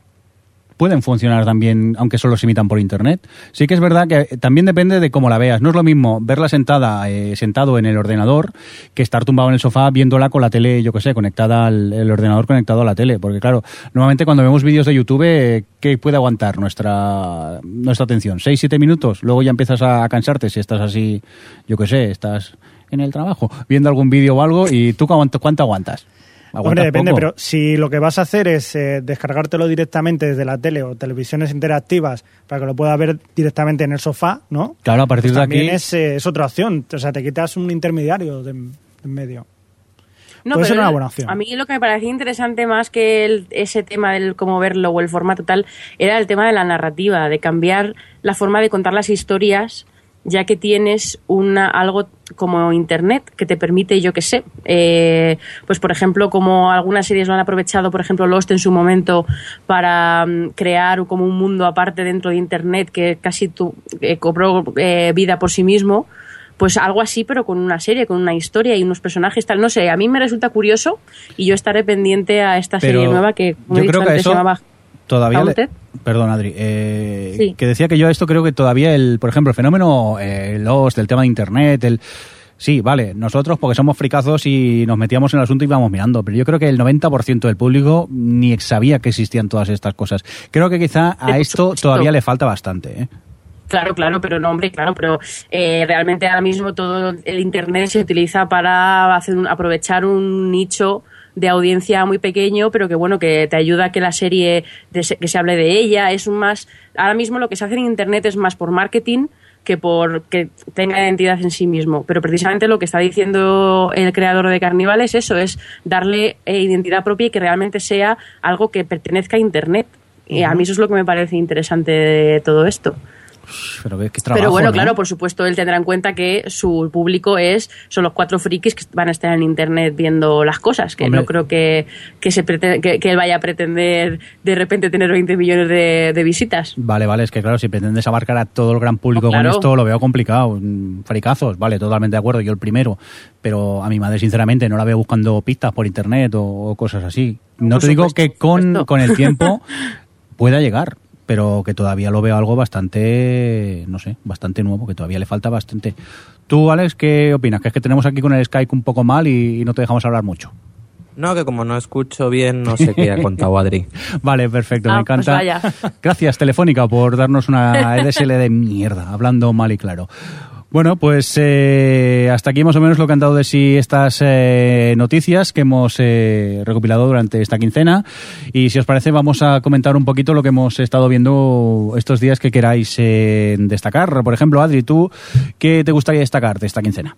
pueden funcionar también, aunque solo se imitan por internet. Sí que es verdad que también depende de cómo la veas. No es lo mismo verla sentada, eh, sentado en el ordenador, que estar tumbado en el sofá viéndola con la tele, yo que sé, conectada al ordenador conectado a la tele. Porque claro, normalmente cuando vemos vídeos de YouTube, eh, ¿qué puede aguantar nuestra, nuestra atención? ¿Seis, siete minutos? Luego ya empiezas a, cansarte si estás así, yo que sé, estás en el trabajo, viendo algún vídeo o algo, y tú cuánto, cuánto aguantas. Hombre, depende, poco? pero si lo que vas a hacer es eh, descargártelo directamente desde la tele o televisiones interactivas para que lo puedas ver directamente en el sofá, ¿no? Claro, a partir pues de también aquí. Es, eh, es otra opción. O sea, te quitas un intermediario de, de en medio. No, Puede pero ser una buena opción. A mí lo que me parecía interesante más que el, ese tema del cómo verlo o el formato tal era el tema de la narrativa, de cambiar la forma de contar las historias ya que tienes una algo como internet que te permite yo que sé eh, pues por ejemplo como algunas series lo han aprovechado por ejemplo Lost en su momento para um, crear como un mundo aparte dentro de internet que casi tu, eh, cobró eh, vida por sí mismo pues algo así, pero con una serie, con una historia y unos personajes tal. No sé, a mí me resulta curioso y yo estaré pendiente a esta pero serie nueva que, como yo he dicho creo que antes, eso se llamaba todavía le, perdón Adri eh, Sí. que decía que yo esto creo que todavía el por ejemplo el fenómeno eh, Lost del tema de internet el Sí, vale, nosotros porque somos fricazos y nos metíamos en el asunto y íbamos mirando, pero yo creo que el 90% del público ni sabía que existían todas estas cosas. Creo que quizá a esto todavía le falta bastante. ¿eh? Claro, claro, pero no, hombre, claro, pero eh, realmente ahora mismo todo el Internet se utiliza para hacer un- aprovechar un nicho de audiencia muy pequeño, pero que bueno, que te ayuda a que la serie, de se- que se hable de ella, es un más, ahora mismo lo que se hace en Internet es más por marketing que por que tenga identidad en sí mismo. Pero precisamente lo que está diciendo el creador de Carnival es eso, es darle eh, identidad propia y que realmente sea algo que pertenezca a Internet. Y a mí eso es lo que me parece interesante de todo esto. Pero qué, qué trabajo, Pero bueno, ¿no? claro, por supuesto, él tendrá en cuenta que su público es son los cuatro frikis que van a estar en internet viendo las cosas, que Hombre. no creo que, que, se prete- que, que él vaya a pretender de repente tener 20 millones de, de visitas. Vale, vale, es que claro, si pretendes abarcar a todo el gran público claro. con esto, lo veo complicado. Fricazos, vale, totalmente de acuerdo, yo el primero. Pero a mi madre, sinceramente, no la veo buscando pistas por internet o, o cosas así. No Por te digo que con, con el tiempo pueda llegar, pero que todavía lo veo algo bastante, no sé, bastante nuevo, que todavía le falta bastante. Tú, Alex, ¿qué opinas? Que es que tenemos aquí con el Skype un poco mal y, y no te dejamos hablar mucho. No, que como no escucho bien, no sé qué ha contado Adri. Vale, perfecto, Ah, me pues encanta. vaya. Gracias, Telefónica, por darnos una EDSL de mierda, hablando mal y claro. Bueno, pues eh, hasta aquí más o menos lo que han dado de sí estas eh, noticias que hemos eh, recopilado durante esta quincena. Y si os parece, vamos a comentar un poquito lo que hemos estado viendo estos días que queráis eh, destacar. Por ejemplo, Adri, ¿tú qué te gustaría destacar de esta quincena?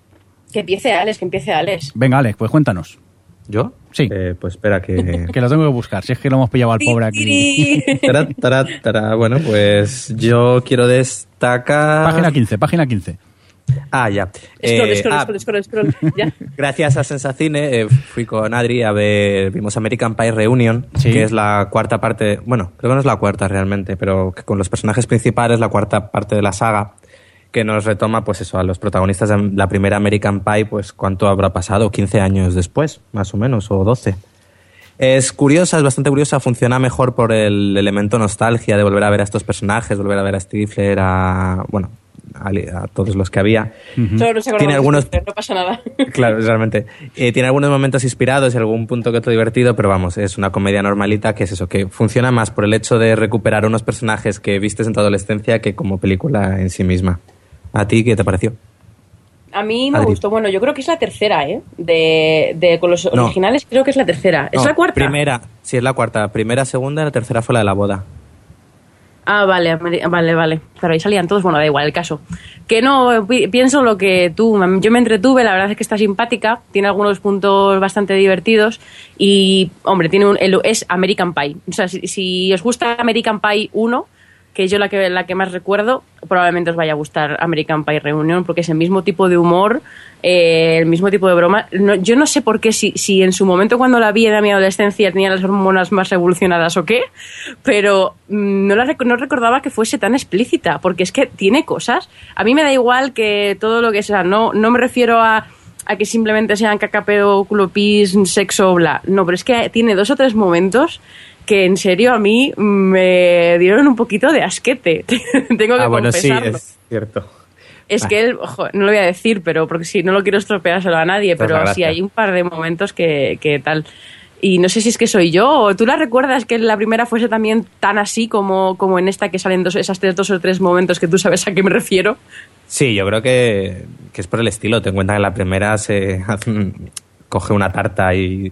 Que empiece Alex, que empiece Alex. Venga, Alex, pues cuéntanos. ¿Yo? Sí. Eh, pues espera que... Que lo tengo que buscar, si es que lo hemos pillado al pobre aquí. Tará, tará, tará. Bueno, pues yo quiero destacar... Página 15, página 15. Ah, ya. Scroll, Eh, scroll, ah, scroll, scroll, scroll. Ya. Gracias a Sensacine eh, fui con Adri a ver, vimos American Pie Reunion, Sí. que es la cuarta parte, bueno, creo que no es la cuarta realmente, pero que con los personajes principales, la cuarta parte de la saga, que nos retoma, pues eso, a los protagonistas de la primera American Pie, pues cuánto habrá pasado, 15 años después, más o menos, o 12. Es curiosa, es bastante curiosa, funciona mejor por el elemento nostalgia de volver a ver a estos personajes, volver a ver a Stifler, a, bueno, a, a todos los que había. Tiene algunos Stifler, No pasa nada. Claro, realmente. Eh, tiene algunos momentos inspirados y algún punto que otro divertido, pero vamos, es una comedia normalita que es eso, que funciona más por el hecho de recuperar unos personajes que vistes en tu adolescencia que como película en sí misma. ¿A ti qué te pareció? A mí me Adri. gustó, bueno, yo creo que es la tercera, ¿eh? De, de con los No. originales creo que es la tercera. ¿Es No, la cuarta? Primera, sí, es la cuarta. Primera, segunda, la tercera fue la de la boda. Ah, vale, vale, vale. Pero ahí salían todos, bueno, da igual el caso. Que no, pi- pienso lo que tú, yo me entretuve, la verdad es que está simpática, tiene algunos puntos bastante divertidos y, hombre, tiene un, es American Pie. O sea, si, si os gusta American Pie 1, que yo la que, la que más recuerdo, probablemente os vaya a gustar American Pie Reunion, porque es el mismo tipo de humor, eh, el mismo tipo de broma. Yo no sé por qué, si, si en su momento cuando la vi en mi adolescencia tenía las hormonas más evolucionadas o qué, pero mm, no, la no recordaba que fuese tan explícita, porque es que tiene cosas. A mí me da igual que todo lo que sea, no, no me refiero a, a que simplemente sean cacapeo, culo pis, sexo, bla. No, pero es que tiene dos o tres momentos que en serio a mí me dieron un poquito de asquete. Tengo que ah, bueno, sí, es cierto. Es Ah. que él, ojo, no lo voy a decir, pero porque si no lo quiero estropeárselo a nadie, Pues pero sí hay un par de momentos que, que tal. Y no sé si es que soy yo, o tú la recuerdas que la primera fuese también tan así como, como en esta que salen dos, esas tres, dos o tres momentos que tú sabes a qué me refiero. Sí, yo creo que, que es por el estilo. Ten en cuenta que en la primera se coge una tarta y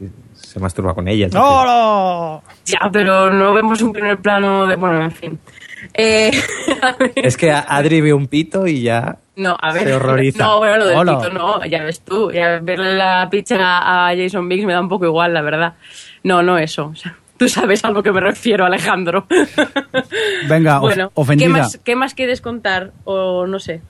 se masturba con ella. entonces- ¡Hola! Ya, pero no vemos un primer plano de. Bueno, en fin. Eh. Es que Adri ve un pito y ya No, a ver. se horroriza. No, bueno, lo del Hola. pito no, ya ves tú. Ya verle la picha a Jason Biggs me da un poco igual, la verdad. No, no eso. O sea, tú sabes a lo que me refiero, Alejandro. Venga, of- bueno, ofendida. ¿qué más, ¿qué más quieres contar? O no sé.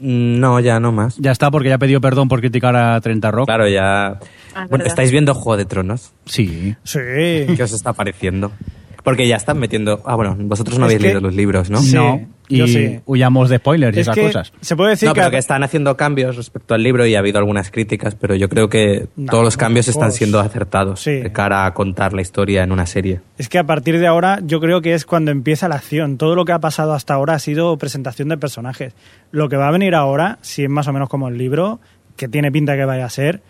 No, ya no más. Ya está, porque ya pidió perdón por criticar a 30 Rock. Claro, ya. Ah, Bueno. ¿Estáis viendo Juego de Tronos? Sí. Sí. ¿Qué os está pareciendo? Porque ya están metiendo. Ah, bueno, vosotros no Es habéis que- leído los libros, ¿no? Sí, no. Y yo sí. huyamos de spoilers y Es esas que cosas. se puede decir No, que, pero que están haciendo cambios respecto al libro y ha habido algunas críticas, pero yo creo que No, todos los cambios están siendo acertados sí. de cara a contar la historia en una serie. es que a partir de ahora yo creo que es cuando empieza la acción. Todo lo que ha pasado hasta ahora ha sido presentación de personajes. Lo que va a venir ahora, si es más o menos como el libro, que tiene pinta que vaya a ser,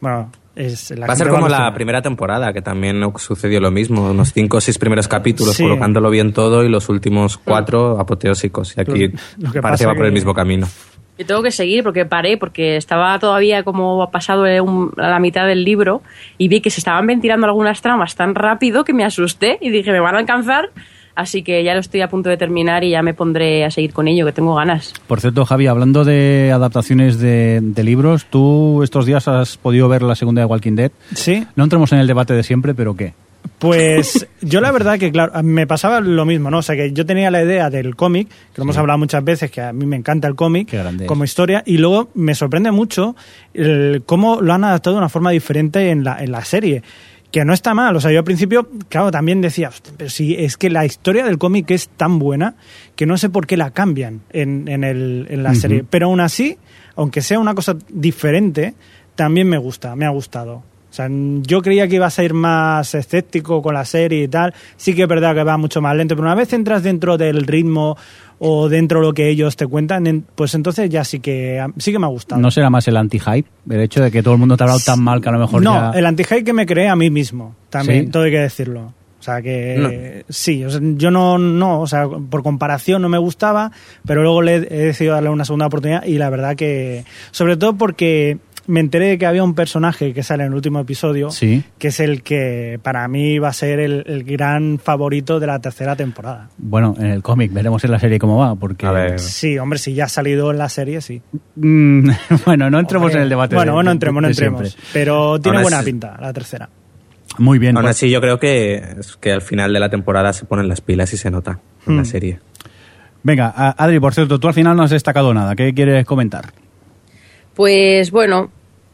bueno, es la va a ser como la primera temporada, que también sucedió lo mismo, unos cinco o seis primeros capítulos Sí. colocándolo bien todo y los últimos cuatro apoteósicos. Y aquí Lo que parece va por el mismo camino. Yo tengo que seguir porque paré, porque estaba todavía como ha pasado un- a la mitad del libro y vi que se estaban ventilando algunas tramas tan rápido que me asusté y dije, me van a alcanzar. Así que ya lo estoy a punto de terminar y ya me pondré a seguir con ello, que tengo ganas. Por cierto, Javi, hablando de adaptaciones de, de libros, tú estos días has podido ver la segunda de Walking Dead. Sí, No entremos en el debate de siempre, pero ¿qué? Pues yo la verdad que, claro, me pasaba lo mismo, ¿no? O sea, que yo tenía la idea del cómic, que lo hemos hablado muchas veces, que a mí me encanta el cómic como es. historia, y luego me sorprende mucho el cómo lo han adaptado de una forma diferente en la, en la serie. Que no está mal, o sea, yo al principio, claro, también decía, "Hostia, pero si es que la historia del cómic es tan buena que no sé por qué la cambian en, en, el, en la serie. Pero aún así, aunque sea una cosa diferente, también me gusta, me ha gustado. O sea, yo creía que ibas a ir más escéptico con la serie y tal. Sí que es verdad que va mucho más lento, pero una vez entras dentro del ritmo o dentro de lo que ellos te cuentan, en- pues entonces ya sí que sí que me ha gustado. ¿No será más el anti-hype? El hecho de que todo el mundo te ha hablado tan mal que a lo mejor no, ya... el anti-hype que me creé a mí mismo, también, ¿Sí? todo hay que decirlo. O sea que sí, o sea, yo no, no, o sea, por comparación no me gustaba, pero luego le he decidido darle una segunda oportunidad y la verdad que, sobre todo porque me enteré de que había un personaje que sale en el último episodio, Sí. que es el que para mí va a ser el, el gran favorito de la tercera temporada. Bueno, en el cómic veremos en la serie cómo va, porque... A ver. Sí, hombre, si ya ha salido en la serie, sí. Mm, bueno, no entremos Hombre, en el debate. Bueno, de- de- entremos, no entremos. Pero tiene buena pinta la tercera. Muy bien. Aún pues- así, yo creo que, que al final de la temporada se ponen las pilas y se nota en la Hmm. serie. Venga, Adri, por cierto, tú al final no has destacado nada. ¿Qué quieres comentar? Pues bueno,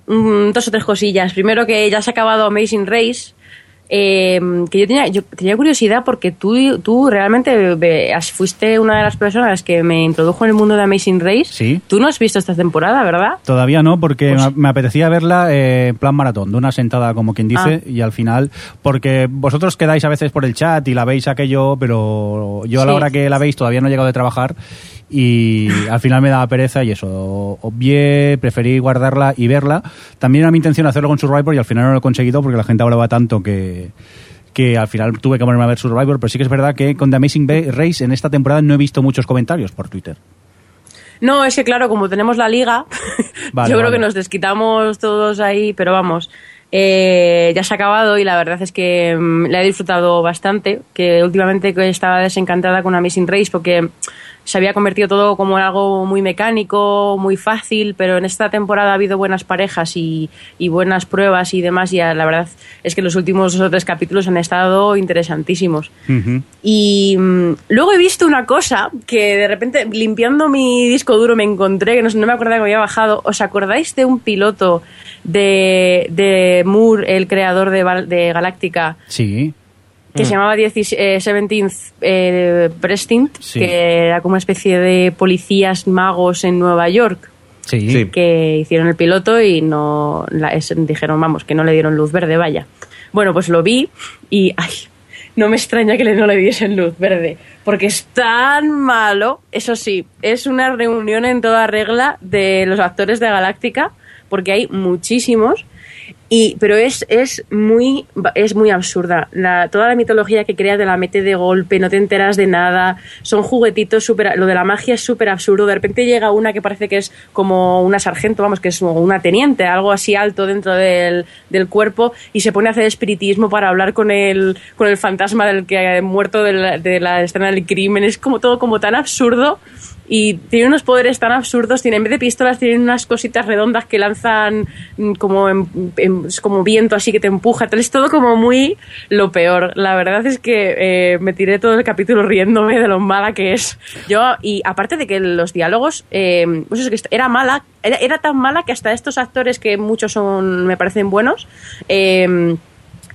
mm, dos o tres cosillas. Primero que ya se ha acabado Amazing Race. eh, que yo tenía, yo tenía curiosidad porque tú, tú realmente fuiste una de las personas que me introdujo en el mundo de Amazing Race. Sí. Tú no has visto esta temporada, ¿verdad? Todavía no, porque Pues- me- apetecía verla eh, en plan maratón, de una sentada, como quien dice, Ah. y al final, porque vosotros quedáis a veces por el chat y la veis aquello, pero yo a la Sí. hora que la veis todavía no he llegado de trabajar y al final me daba pereza y eso, obvié, preferí guardarla y verla. También era mi intención hacerlo con Survivor y al final no lo he conseguido porque la gente hablaba tanto que que al final tuve que ponerme a ver Survivor, pero sí que es verdad que con The Amazing Race en esta temporada no he visto muchos comentarios por Twitter. No, es que claro, como tenemos la liga, Vale, yo creo vale. que nos desquitamos todos ahí, pero vamos, eh, ya se ha acabado y la verdad es que mm, la he disfrutado bastante, que últimamente estaba desencantada con Amazing Race porque se había convertido todo como en algo muy mecánico, muy fácil, pero en esta temporada ha habido buenas parejas y, y buenas pruebas y demás y la verdad es que los últimos dos o tres capítulos han estado interesantísimos. Y mm, luego he visto una cosa que de repente, limpiando mi disco duro, me encontré, que no, no me acordaba que había bajado. ¿Os acordáis de un piloto de, de Moore, el creador de, de Galáctica, Sí. Que se llamaba 17 eh, 17th eh, Precinct, Sí. que era como una especie de policías magos en Nueva York? Sí. Sí. que hicieron el piloto y no la- es- dijeron, vamos, que no le dieron luz verde, vaya. Bueno, pues lo vi y, ay, no me extraña que le- no le diesen luz verde, porque es tan malo. Eso sí, es una reunión en toda regla de los actores de Galáctica, porque hay muchísimos. Y, pero es, es, muy, es muy absurda. La, toda la mitología que creas de la mete de golpe, no te enteras de nada, son juguetitos súper... Lo de la magia es súper absurdo. De repente llega una que parece que es como una sargento, vamos, que es una teniente, algo así alto dentro del, del cuerpo, y se pone a hacer espiritismo para hablar con el, con el fantasma del que ha muerto de la, de la escena del crimen. Es como todo como tan absurdo y tiene unos poderes tan absurdos. Tiene, en vez de pistolas, tienen unas cositas redondas que lanzan mm, como, en- en- es como viento, así que te empuja. Tal, Es todo como muy lo peor. La verdad es que eh, me tiré todo el capítulo riéndome de lo mala que es. Yo, y aparte de que los diálogos, eh, pues es que era mala, era, era tan mala que hasta estos actores, que muchos son, me parecen buenos, eh,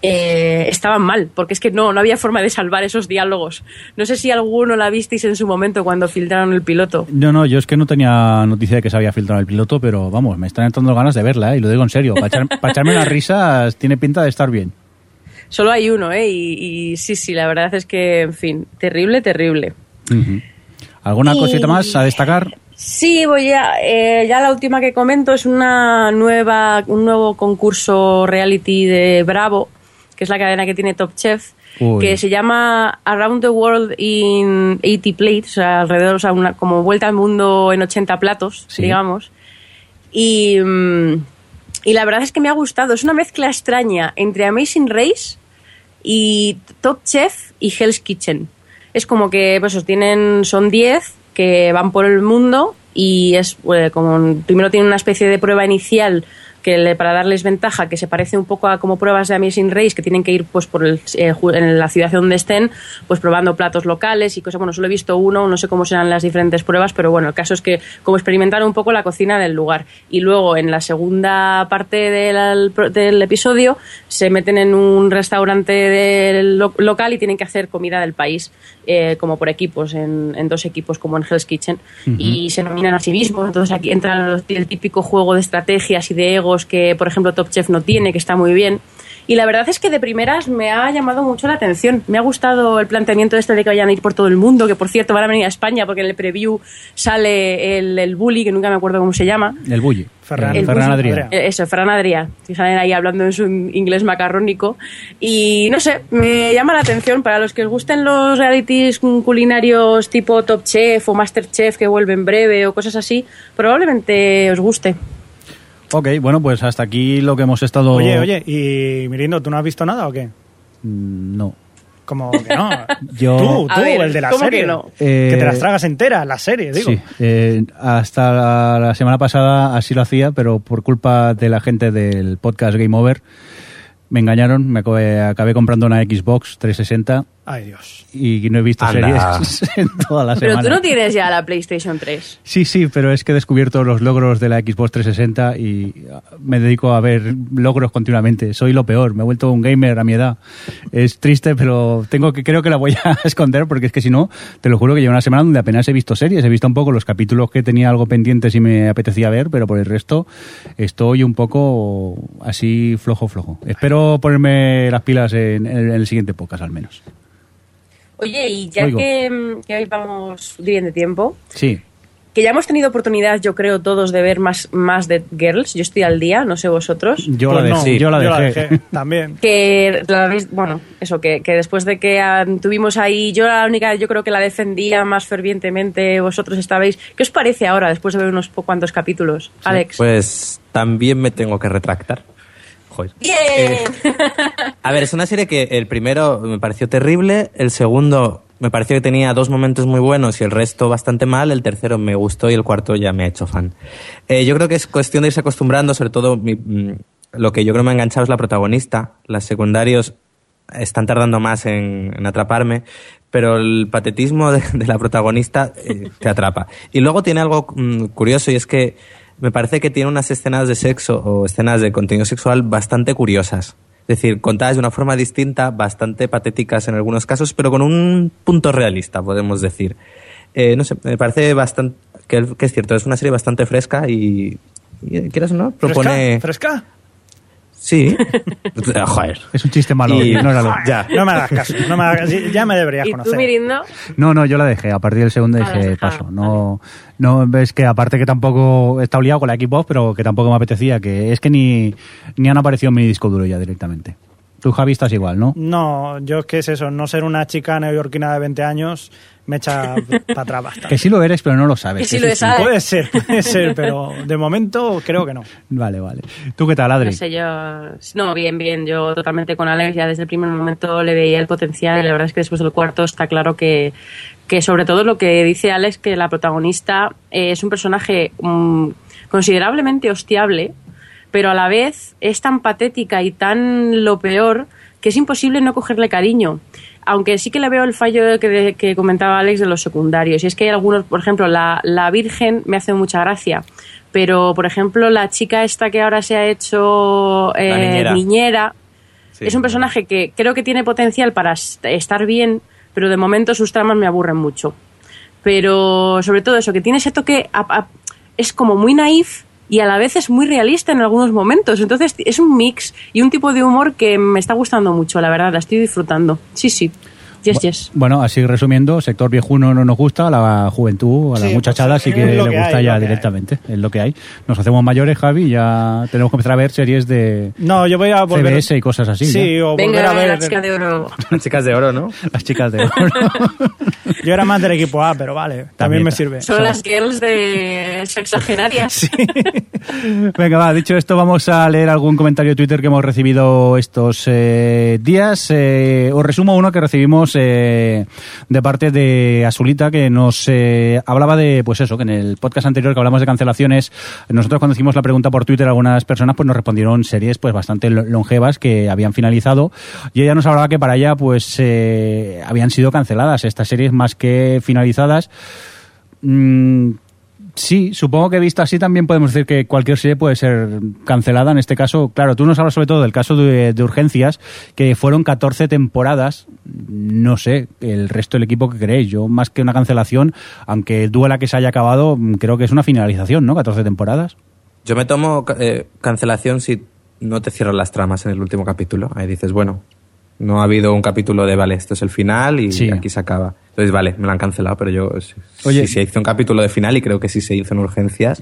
eh, estaban mal, porque es que no, no había forma de salvar esos diálogos. No sé si alguno la visteis en su momento cuando filtraron el piloto. No, no, yo es que no tenía noticia de que se había filtrado el piloto, pero vamos, me están entrando ganas de verla, ¿eh? y lo digo en serio. Para, echar- para echarme las risas tiene pinta de estar bien. Solo hay uno, ¿eh? Y, y sí, sí, la verdad es que, en fin, terrible, terrible. ¿Alguna Y- cosita más a destacar? Sí, voy a, eh, ya la última que comento es una nueva, un nuevo concurso reality de Bravo, que es la cadena que tiene Top Chef, Uy. que se llama Around the World in 80 Plates, o sea, alrededor, o sea, una, como vuelta al mundo en 80 platos, Sí. digamos. Y, mm, y la verdad es que me ha gustado. Es una mezcla extraña entre Amazing Race y Top Chef y Hell's Kitchen. Es como que pues, tienen, son 10 que van por el mundo y es eh, como primero tienen una especie de prueba inicial que le- para darles ventaja que se parece un poco a como pruebas de Amazing Race que tienen que ir pues por el, eh, en la ciudad donde estén pues probando platos locales y cosas. Bueno solo he visto uno no sé cómo serán las diferentes pruebas pero bueno el caso es que como experimentar un poco la cocina del lugar. Y luego en la segunda parte del, del episodio se meten en un restaurante del lo- local y tienen que hacer comida del país eh, como por equipos en, en dos equipos como en Hell's Kitchen. Y se nominan a sí mismos. Entonces aquí entra el típico juego de estrategias y de egos que por ejemplo Top Chef no tiene que está muy bien y la verdad es que de primeras me ha llamado mucho la atención. Me ha gustado el planteamiento este de que vayan a ir por todo el mundo, que por cierto van a venir a España porque en el preview sale el, el bully, que nunca me acuerdo cómo se llama. El Bulli. Ferran- El Ferran Adrià. Eh, Eso, Fran Adrià, que salen ahí hablando en su inglés macarrónico. Y no sé, me llama la atención para los que os gusten los realities culinarios tipo Top Chef o Master Chef que vuelven breve o cosas así, probablemente os guste. Ok, bueno, pues hasta aquí lo que hemos estado... Oye, oye, y Mirindo, ¿tú no has visto nada o qué? Mm, No. Como que no. Yo- Tú, A tú, ver, el de la ¿cómo serie. que no? Eh, Que te las tragas enteras, la serie, digo. Sí, eh, hasta la, la semana pasada así lo hacía, pero por culpa de la gente del podcast Game Over me engañaron, me acabé, acabé comprando una Xbox 360 Ay, Dios. y no he visto Anda. series en toda la Pero semana. tú no tienes ya la PlayStation 3. Sí, sí, pero es que he descubierto los logros de la Xbox 360 y ah, me dedico a ver logros continuamente. Soy lo peor, me he vuelto un gamer a mi edad. Es triste, pero tengo que creo que la voy a esconder porque es que si no, te lo juro que llevo una semana donde apenas he visto series. He visto un poco los capítulos que tenía algo pendientes y me apetecía ver, pero por el resto estoy un poco así flojo, flojo. Espero ponerme las pilas en, en el siguiente podcast al menos. Oye, y ya que, mm, que hoy vamos bien de tiempo, Sí. que ya hemos tenido oportunidad, yo creo, todos de ver más, más de Girls. Yo estoy al día, no sé vosotros. Yo Pues la no, dejé. yo la dejé. también. Que la habéis- bueno, eso, que, que después de que ah, tuvimos ahí, yo la única, yo creo que la defendía más fervientemente, vosotros estabais. ¿Qué os parece ahora, después de ver unos cuantos capítulos? Alex. Pues también me tengo que retractar. Joder. ¡Bien! A ver, es una serie que el primero me pareció terrible, el segundo me pareció que tenía dos momentos muy buenos y el resto bastante mal, el tercero me gustó y el cuarto ya me ha hecho fan. Eh, yo creo que es cuestión de irse acostumbrando, sobre todo mi- mm, lo que yo creo me ha enganchado es la protagonista, las secundarios están tardando más en, en atraparme, pero el patetismo de, de la protagonista eh, te atrapa. Y luego tiene algo mm, curioso y es que me parece que tiene unas escenas de sexo o escenas de contenido sexual bastante curiosas. Es decir, contadas de una forma distinta, bastante patéticas en algunos casos, pero con un punto realista, podemos decir. Eh, no sé, me parece bastante que, que es cierto, es una serie bastante fresca y, y quieras o no, propone... ¿Fresca? ¿Fresca? Sí. Joder. Es un chiste malo. Y- ignóralo. Ya. No me hagas caso, no me hagas- ya me deberías ¿Y tú, conocer. Mirindo? No, no, yo la dejé. A partir del segundo Ah, dije dejado. paso. No, no ves que aparte que tampoco está liado con la Xbox, pero que tampoco me apetecía, que es que ni, ni han aparecido en mi disco duro ya directamente. Tú, Javi, estás igual, ¿no? No, yo es que es eso, no ser una chica neoyorquina de 20 años me echa para atrás bastante. Que sí lo eres, pero no lo sabes. Que sí lo ¿sabes? Puede ser, puede ser, pero de momento creo que no. Vale, vale. ¿Tú qué tal, Adri? No sé, yo. No, bien, bien. Yo totalmente con Alex. Ya desde el primer momento le veía el potencial. Y la verdad es que después del cuarto está claro que, que sobre todo lo que dice Alex, que la protagonista eh, es un personaje mm, considerablemente hostiable, pero a la vez es tan patética y tan lo peor que es imposible no cogerle cariño. Aunque sí que le veo el fallo que, que comentaba Alex de los secundarios. Y es que hay algunos, por ejemplo, la, la Virgen me hace mucha gracia. Pero, por ejemplo, la chica esta que ahora se ha hecho eh, niñera. niñera, Sí. es un personaje que creo que tiene potencial para est- estar bien, pero de momento sus tramas me aburren mucho. Pero sobre todo eso, que tiene ese toque, a- a- es como muy naif y a la vez es muy realista en algunos momentos. Entonces es un mix y un tipo de humor que me está gustando mucho, la verdad, la estoy disfrutando. Sí, sí. Yes, yes. Bueno, así resumiendo, sector viejuno no nos gusta, a la juventud, a la Sí, muchachada pues, sí que le que gusta hay, ya que hay. directamente, es lo que hay. Nos hacemos mayores, Javi, ya tenemos que empezar a ver series de No, yo voy a volver. CBS y cosas así. Sí, ¿no? o volver Venga, a ver. la chica de oro. Las chicas de oro, ¿no? Las chicas de... Yo era más del equipo A, pero vale, también, También me sirve. Son las girls de sexagenarias. Venga, va, dicho esto, vamos a leer algún comentario de Twitter que hemos recibido estos eh, días. Eh, os resumo uno que recibimos eh, de parte de Azulita, que nos eh, hablaba de, pues eso, que en el podcast anterior que hablamos de cancelaciones, nosotros cuando hicimos la pregunta por Twitter, algunas personas pues nos respondieron series pues bastante lo- longevas que habían finalizado y ella nos hablaba que para ella pues eh, habían sido canceladas estas series más que finalizadas. Mm, Sí, supongo que visto así también podemos decir que cualquier serie puede ser cancelada. En este caso, claro, tú nos hablas sobre todo del caso de, Urgencias, que fueron 14 temporadas. No sé, el resto del equipo que creéis. Yo, más que una cancelación, aunque duela que se haya acabado, mm, creo que es una finalización, ¿no? 14 temporadas. Yo me tomo eh, cancelación si no te cierran las tramas en el último capítulo. Ahí dices, bueno, no ha habido un capítulo de, vale, esto es el final y Sí. aquí se acaba. Entonces, vale, me lo han cancelado, pero yo, si, Oye. si se hizo un capítulo de final y creo que si se hizo en urgencias,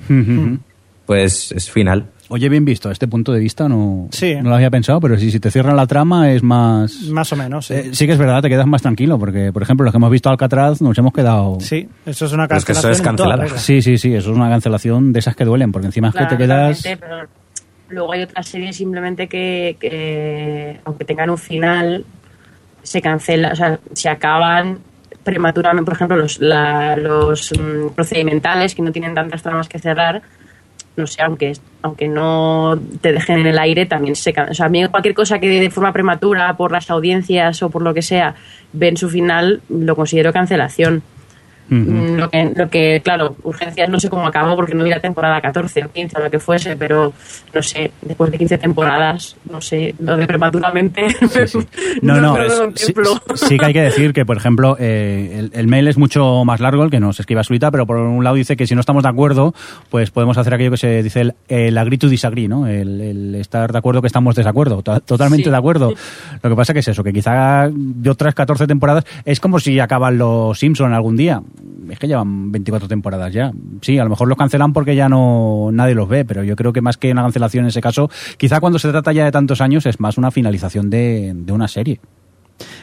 pues es final. Oye, bien visto, este punto de vista no, Sí. no lo había pensado, pero si, si te cierran la trama es más... Más o menos, sí. Eh, sí que es verdad, te quedas más tranquilo, porque, por ejemplo, los que hemos visto Alcatraz nos hemos quedado... Sí, eso es una Pero es que eso cancelación. es cancelada. Sí, sí, sí, eso es una cancelación de esas que duelen, porque encima es que te quedas... luego hay otras series simplemente que, que, aunque tengan un final, se cancelan, o sea, se acaban prematuramente. Por ejemplo, los, la- los mm, procedimentales que no tienen tantas tramas que cerrar, no sé, aunque, aunque no te dejen en el aire, también se O sea, cualquier cosa que de forma prematura, por las audiencias o por lo que sea, ven su final, lo considero cancelación. Mm, Lo que, lo que, claro, urgencias no sé cómo acabó porque no vi la temporada 14 o 15 o lo que fuese, pero no sé, después de 15 temporadas, no sé, lo de prematuramente. No, no, lo sí, sí que hay que decir que, por ejemplo, eh, el, el mail es mucho más largo, el que nos escriba Suita, pero por un lado dice que si no estamos de acuerdo, pues podemos hacer aquello que se dice el, el agree to disagree, ¿no? El, el estar de acuerdo que estamos desacuerdo, to- totalmente Sí. de acuerdo. Lo que pasa que es eso, que quizá de otras 14 temporadas es como si acaban los Simpson algún día. Es que llevan 24 temporadas ya. Sí, a lo mejor los cancelan porque ya no nadie los ve, pero yo creo que más que una cancelación en ese caso, quizá cuando se trata ya de tantos años es más una finalización de, de una serie.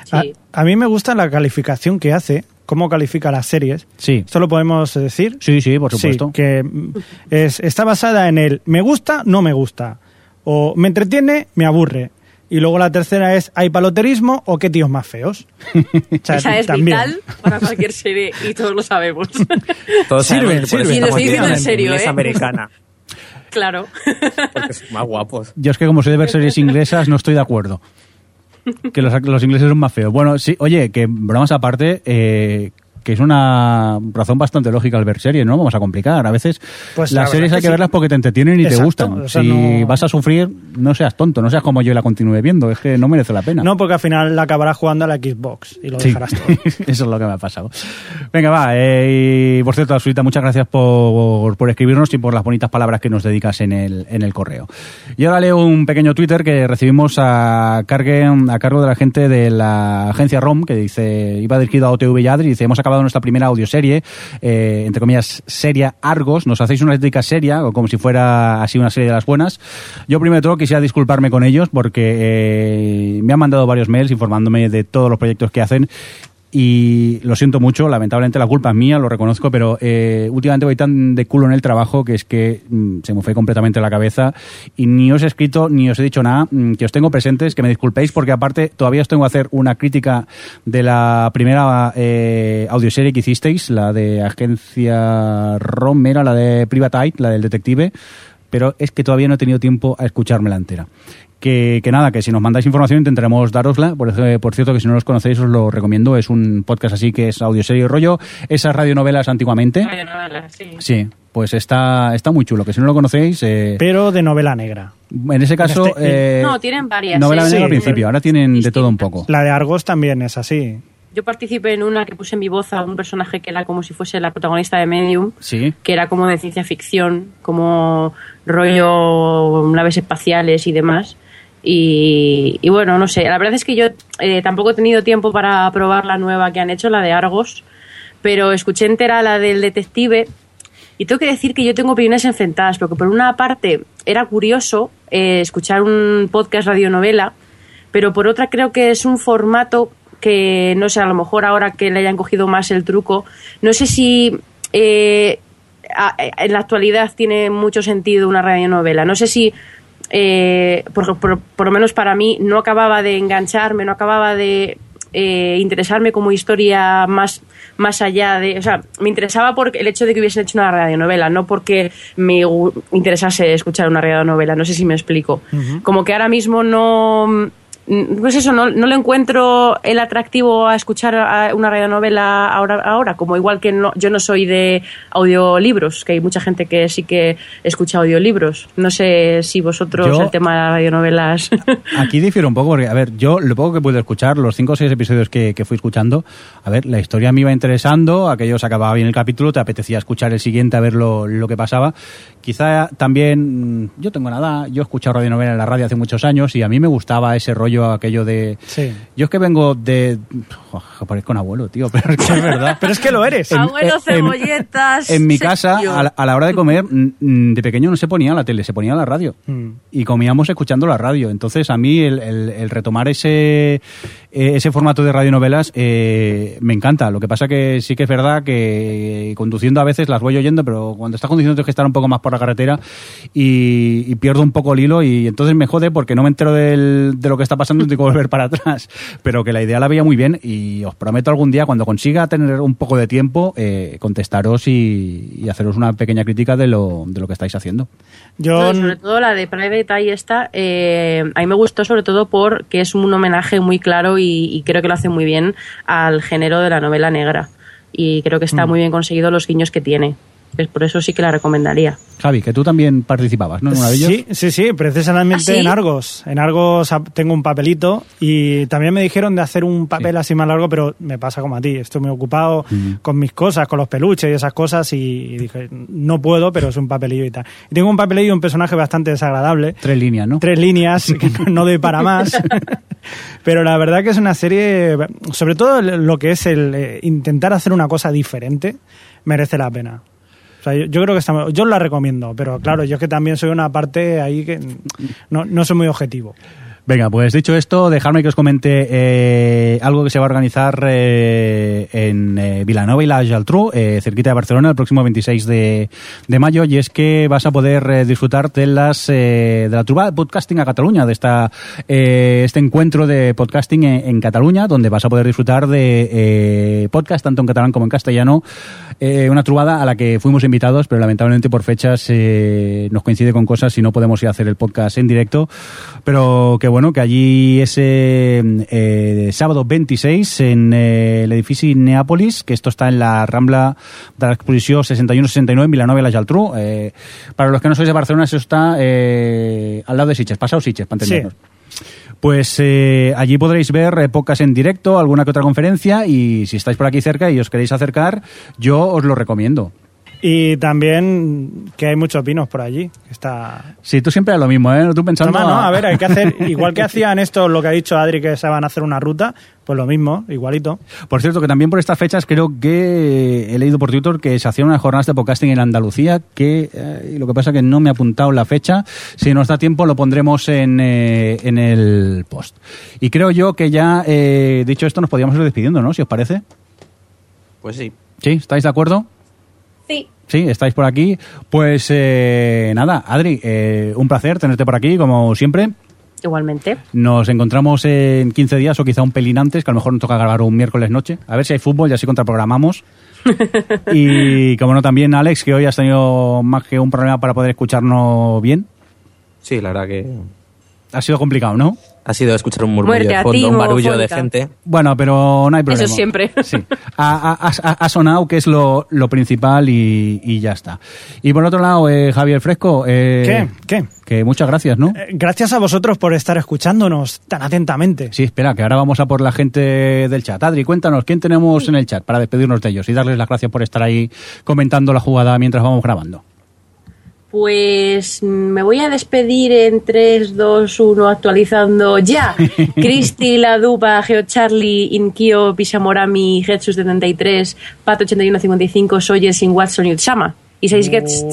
Sí. A, a mí me gusta la calificación que hace, cómo califica las series. Sí. Esto lo podemos decir. Sí, sí, por supuesto. Sí, que mm, es, está basada en el me gusta, no me gusta. O me entretiene, me aburre. Y luego la tercera es ¿hay paloterismo o qué tíos más feos? O sea, Esa es también. vital para cualquier serie y todos lo sabemos. Todos Sirve, sabemos que por sirve. eso Y lo estoy diciendo en serio, ¿eh? americana. claro. Porque son más guapos. Yo es que como soy de ver series inglesas no estoy de acuerdo. Que los, los ingleses son más feos. Bueno, sí, oye, que bromas aparte, eh, que es una razón bastante lógica al ver series, ¿no? Vamos a complicar. A veces Pues la las verdad series hay que sí. verlas porque te entretienen y te Exacto, gustan. o sea, si no- vas a sufrir, no seas tonto, no seas como yo y la continúe viendo. Es que no merece la pena. No, porque al final la acabarás jugando a la Xbox y lo Sí. dejarás todo. Eso es lo que me ha pasado. Venga, va. eh, y por cierto, Azulita, muchas gracias por, por escribirnos y por las bonitas palabras que nos dedicas en el, en el correo. Y ahora leo un pequeño Twitter que recibimos a, cargue, a cargo de la gente de la agencia ROM, que dice, iba dirigido a OTV y Adri, dice, hemos acabado nuestra primera audioserie, eh, entre comillas, seria Argos. Nos hacéis una crítica seria, o como si fuera así una serie de las buenas. Yo primero de todo quisiera disculparme con ellos porque eh, me han mandado varios mails informándome de todos los proyectos que hacen y lo siento mucho, lamentablemente la culpa es mía, lo reconozco, pero eh, últimamente voy tan de culo en el trabajo que es que mm, se me fue completamente la cabeza y ni os he escrito ni os he dicho nada, mm, que os tengo presentes, que me disculpéis porque aparte todavía os tengo que hacer una crítica de la primera eh, audioserie que hicisteis, la de Agencia ROM, era la de Privatite, la del detective, pero es que todavía no he tenido tiempo a escuchármela entera. Que, que nada, que si nos mandáis información intentaremos darosla. Por, por cierto, que si no los conocéis os lo recomiendo. Es un podcast así que es audioserie y rollo. Esas radionovelas antiguamente. sí. Sí, pues está, está muy chulo. Que si no lo conocéis, eh, Pero de novela negra. en ese caso... este- eh, No, tienen varias. Novela ¿eh? negra Sí. al principio, ahora tienen de todo un poco. La de Argos también es así. Yo participé en una que puse en mi voz a un personaje que era como si fuese la protagonista de Medium, Sí. que era como de ciencia ficción, como rollo naves espaciales y demás. Y, bueno, no sé, la verdad es que yo eh, tampoco he tenido tiempo para probar la nueva que han hecho, la de Argos, pero escuché entera la del detective y tengo que decir que yo tengo opiniones enfrentadas, porque por una parte era curioso eh, escuchar un podcast radionovela, pero por otra creo que es un formato que, no sé, a lo mejor ahora que le hayan cogido más el truco, no sé si eh, a- en la actualidad tiene mucho sentido una radionovela. No sé si, eh, por, por- por lo menos para mí, no acababa de engancharme, no acababa de eh, interesarme como historia más, más allá de... O sea, me interesaba por el hecho de que hubiesen hecho una radionovela, no porque me interesase escuchar una radionovela. No sé si me explico. Como que ahora mismo no... Pues eso, no, no le encuentro el atractivo a escuchar a una radionovela ahora, ahora como igual que no, yo no soy de audiolibros, que hay mucha gente que sí que escucha audiolibros. No sé si vosotros Yo- el tema de las radionovelas... Aquí difiere un poco, porque, a ver, yo lo poco que pude escuchar, los cinco o seis episodios que, que fui escuchando, a ver, la historia me iba interesando, aquello se acababa bien el capítulo, te apetecía escuchar el siguiente a ver lo, lo que pasaba. Quizá también, yo tengo nada, yo he escuchado radionovela en la radio hace muchos años y a mí me gustaba ese rollo, aquello de... Sí. Yo es que vengo de... Oh, parezco un abuelo, tío, pero es que es verdad. Pero es que lo eres. En- Abuelo en- cebolletas. En mi casa, a la, a la hora de comer, de pequeño no se ponía la tele, se ponía la radio. Mm. Y comíamos escuchando la radio. Entonces, a mí el, el- el retomar ese, eh, ese formato de radionovelas eh, me encanta. Lo que pasa que sí que es verdad que conduciendo a veces las voy oyendo, pero cuando estás conduciendo tienes que estar un poco más por la carretera y, y pierdo un poco el hilo y entonces me jode porque no me entero del- de lo que está pasando y tengo que volver para atrás. Pero que la idea la veía muy bien y os prometo algún día, cuando consiga tener un poco de tiempo, eh, contestaros y, y haceros una pequeña crítica de lo, de lo que estáis haciendo. Yo No, sobre todo la de Private Eye esta, eh, a mí me gustó sobre todo porque es un homenaje muy claro y, y creo que lo hace muy bien al género de la novela negra. Y creo que está muy bien conseguido los guiños que tiene. Por eso sí que la recomendaría. Javi, que tú también participabas, ¿no? En una de ellos. Sí, sí, sí, precisamente ¿Ah, sí? en Argos. En Argos tengo un papelito y también me dijeron de hacer un papel así más largo, pero me pasa como a ti. Estoy muy ocupado con mis cosas, con los peluches y esas cosas y dije, no puedo, pero es un papelillo y tal. Y tengo un papelillo y un personaje bastante desagradable. Tres líneas, ¿no? Tres líneas, que no, no doy para más. Pero la verdad que es una serie, sobre todo lo que es el eh, intentar hacer una cosa diferente, merece la pena. O sea, yo, creo que está, yo la recomiendo, pero claro, yo es que también soy una parte ahí que no, no soy muy objetivo. Venga, pues dicho esto, dejadme que os comente eh, algo que se va a organizar eh, en eh, Vilanova y la Geltrú, eh, cerquita de Barcelona, el próximo 26 de, de mayo, y es que vas a poder disfrutar de las de la trubada de podcasting a Cataluña, de esta este encuentro de podcasting en, en Cataluña, donde vas a poder disfrutar de podcast tanto en catalán como en castellano, una trubada a la que fuimos invitados, pero lamentablemente por fechas nos coincide con cosas y no podemos ir a hacer el podcast en directo, pero que bueno, que allí ese eh, sábado 26 en eh, el edificio Neápolis, que esto está en la Rambla de la Exposición 61-69 en Vilanova y la Geltrú. Eh, para los que no sois de Barcelona, eso está eh, al lado de Sitges, pasado Sitges, para Sí. entendernos. Pues eh, allí podréis ver eh, podcast en directo, alguna que otra conferencia y si estáis por aquí cerca y os queréis acercar, yo os lo recomiendo. Y también que hay muchos pinos por allí. Está... Sí, tú siempre es lo mismo, ¿eh? Tú pensando... No, no, a ver, hay que hacer, igual que hacían esto, lo que ha dicho Adri, que se van a hacer una ruta, pues lo mismo, igualito. Por cierto, que también por estas fechas creo que he leído por Twitter que se hacían unas jornadas de podcasting en Andalucía, que eh, lo que pasa que no me he apuntado la fecha. Si nos da tiempo lo pondremos en, eh, en el post. Y creo yo que ya, eh, dicho esto, nos podríamos ir despidiendo, ¿no? Si os parece. Pues sí. ¿Sí? ¿Estáis de acuerdo? Sí. Sí, estáis por aquí. Pues eh, nada, Adri, eh, un placer tenerte por aquí, como siempre. Igualmente. Nos encontramos en 15 días o quizá un pelín antes, que a lo mejor nos toca grabar un miércoles noche. A ver si hay fútbol y así contraprogramamos. y como no también, Alex, que hoy has tenido más que un problema para poder escucharnos bien. Sí, la verdad que Ha sido complicado, ¿no? Ha sido escuchar un murmullo Muerte de fondo, un barullo de gente. Bueno, pero no hay problema. Eso siempre. Sí. Ha, ha- ha- ha sonado, que es lo, lo principal, y, y ya está. Y por otro lado, eh, Javier Fresco. eh, ¿Qué? ¿Qué? Que muchas gracias, ¿no? Eh, Gracias a vosotros por estar escuchándonos tan atentamente. Sí, espera, que ahora vamos a por la gente del chat. Adri, cuéntanos, ¿quién tenemos en el chat para despedirnos de ellos y darles las gracias por estar ahí comentando la jugada mientras vamos grabando? Pues mm, me voy a despedir en 3, 2, 1, actualizando ya. Cristi, La Dupa, Geo Charlie, Inkio, Pisamorami, Hetsu 73, Pato 8155, Soyes, Sin Watson y Utsama. Y 6 gets.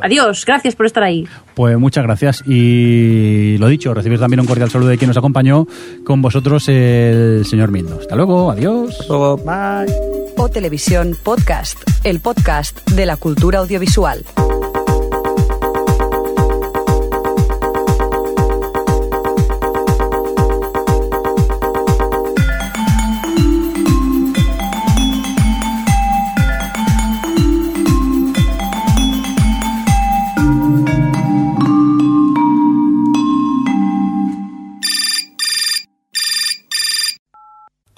Adiós, gracias por estar ahí. Pues muchas gracias y lo dicho, recibir también un cordial saludo de quien nos acompañó con vosotros, el señor Mindo. Hasta luego, adiós. Luego, Bye. O Televisión Podcast, el podcast de la cultura audiovisual.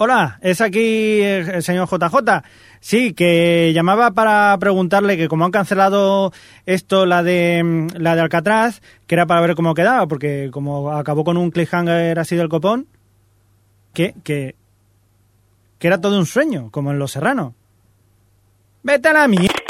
Hola, es aquí el señor JJ. Sí, que llamaba para preguntarle que como han cancelado esto, la de mm, la de Alcatraz, que era para ver cómo quedaba, porque como acabó con un cliffhanger así del copón, que, que, que era todo un sueño, como en Los Serranos. Vete a la mierda.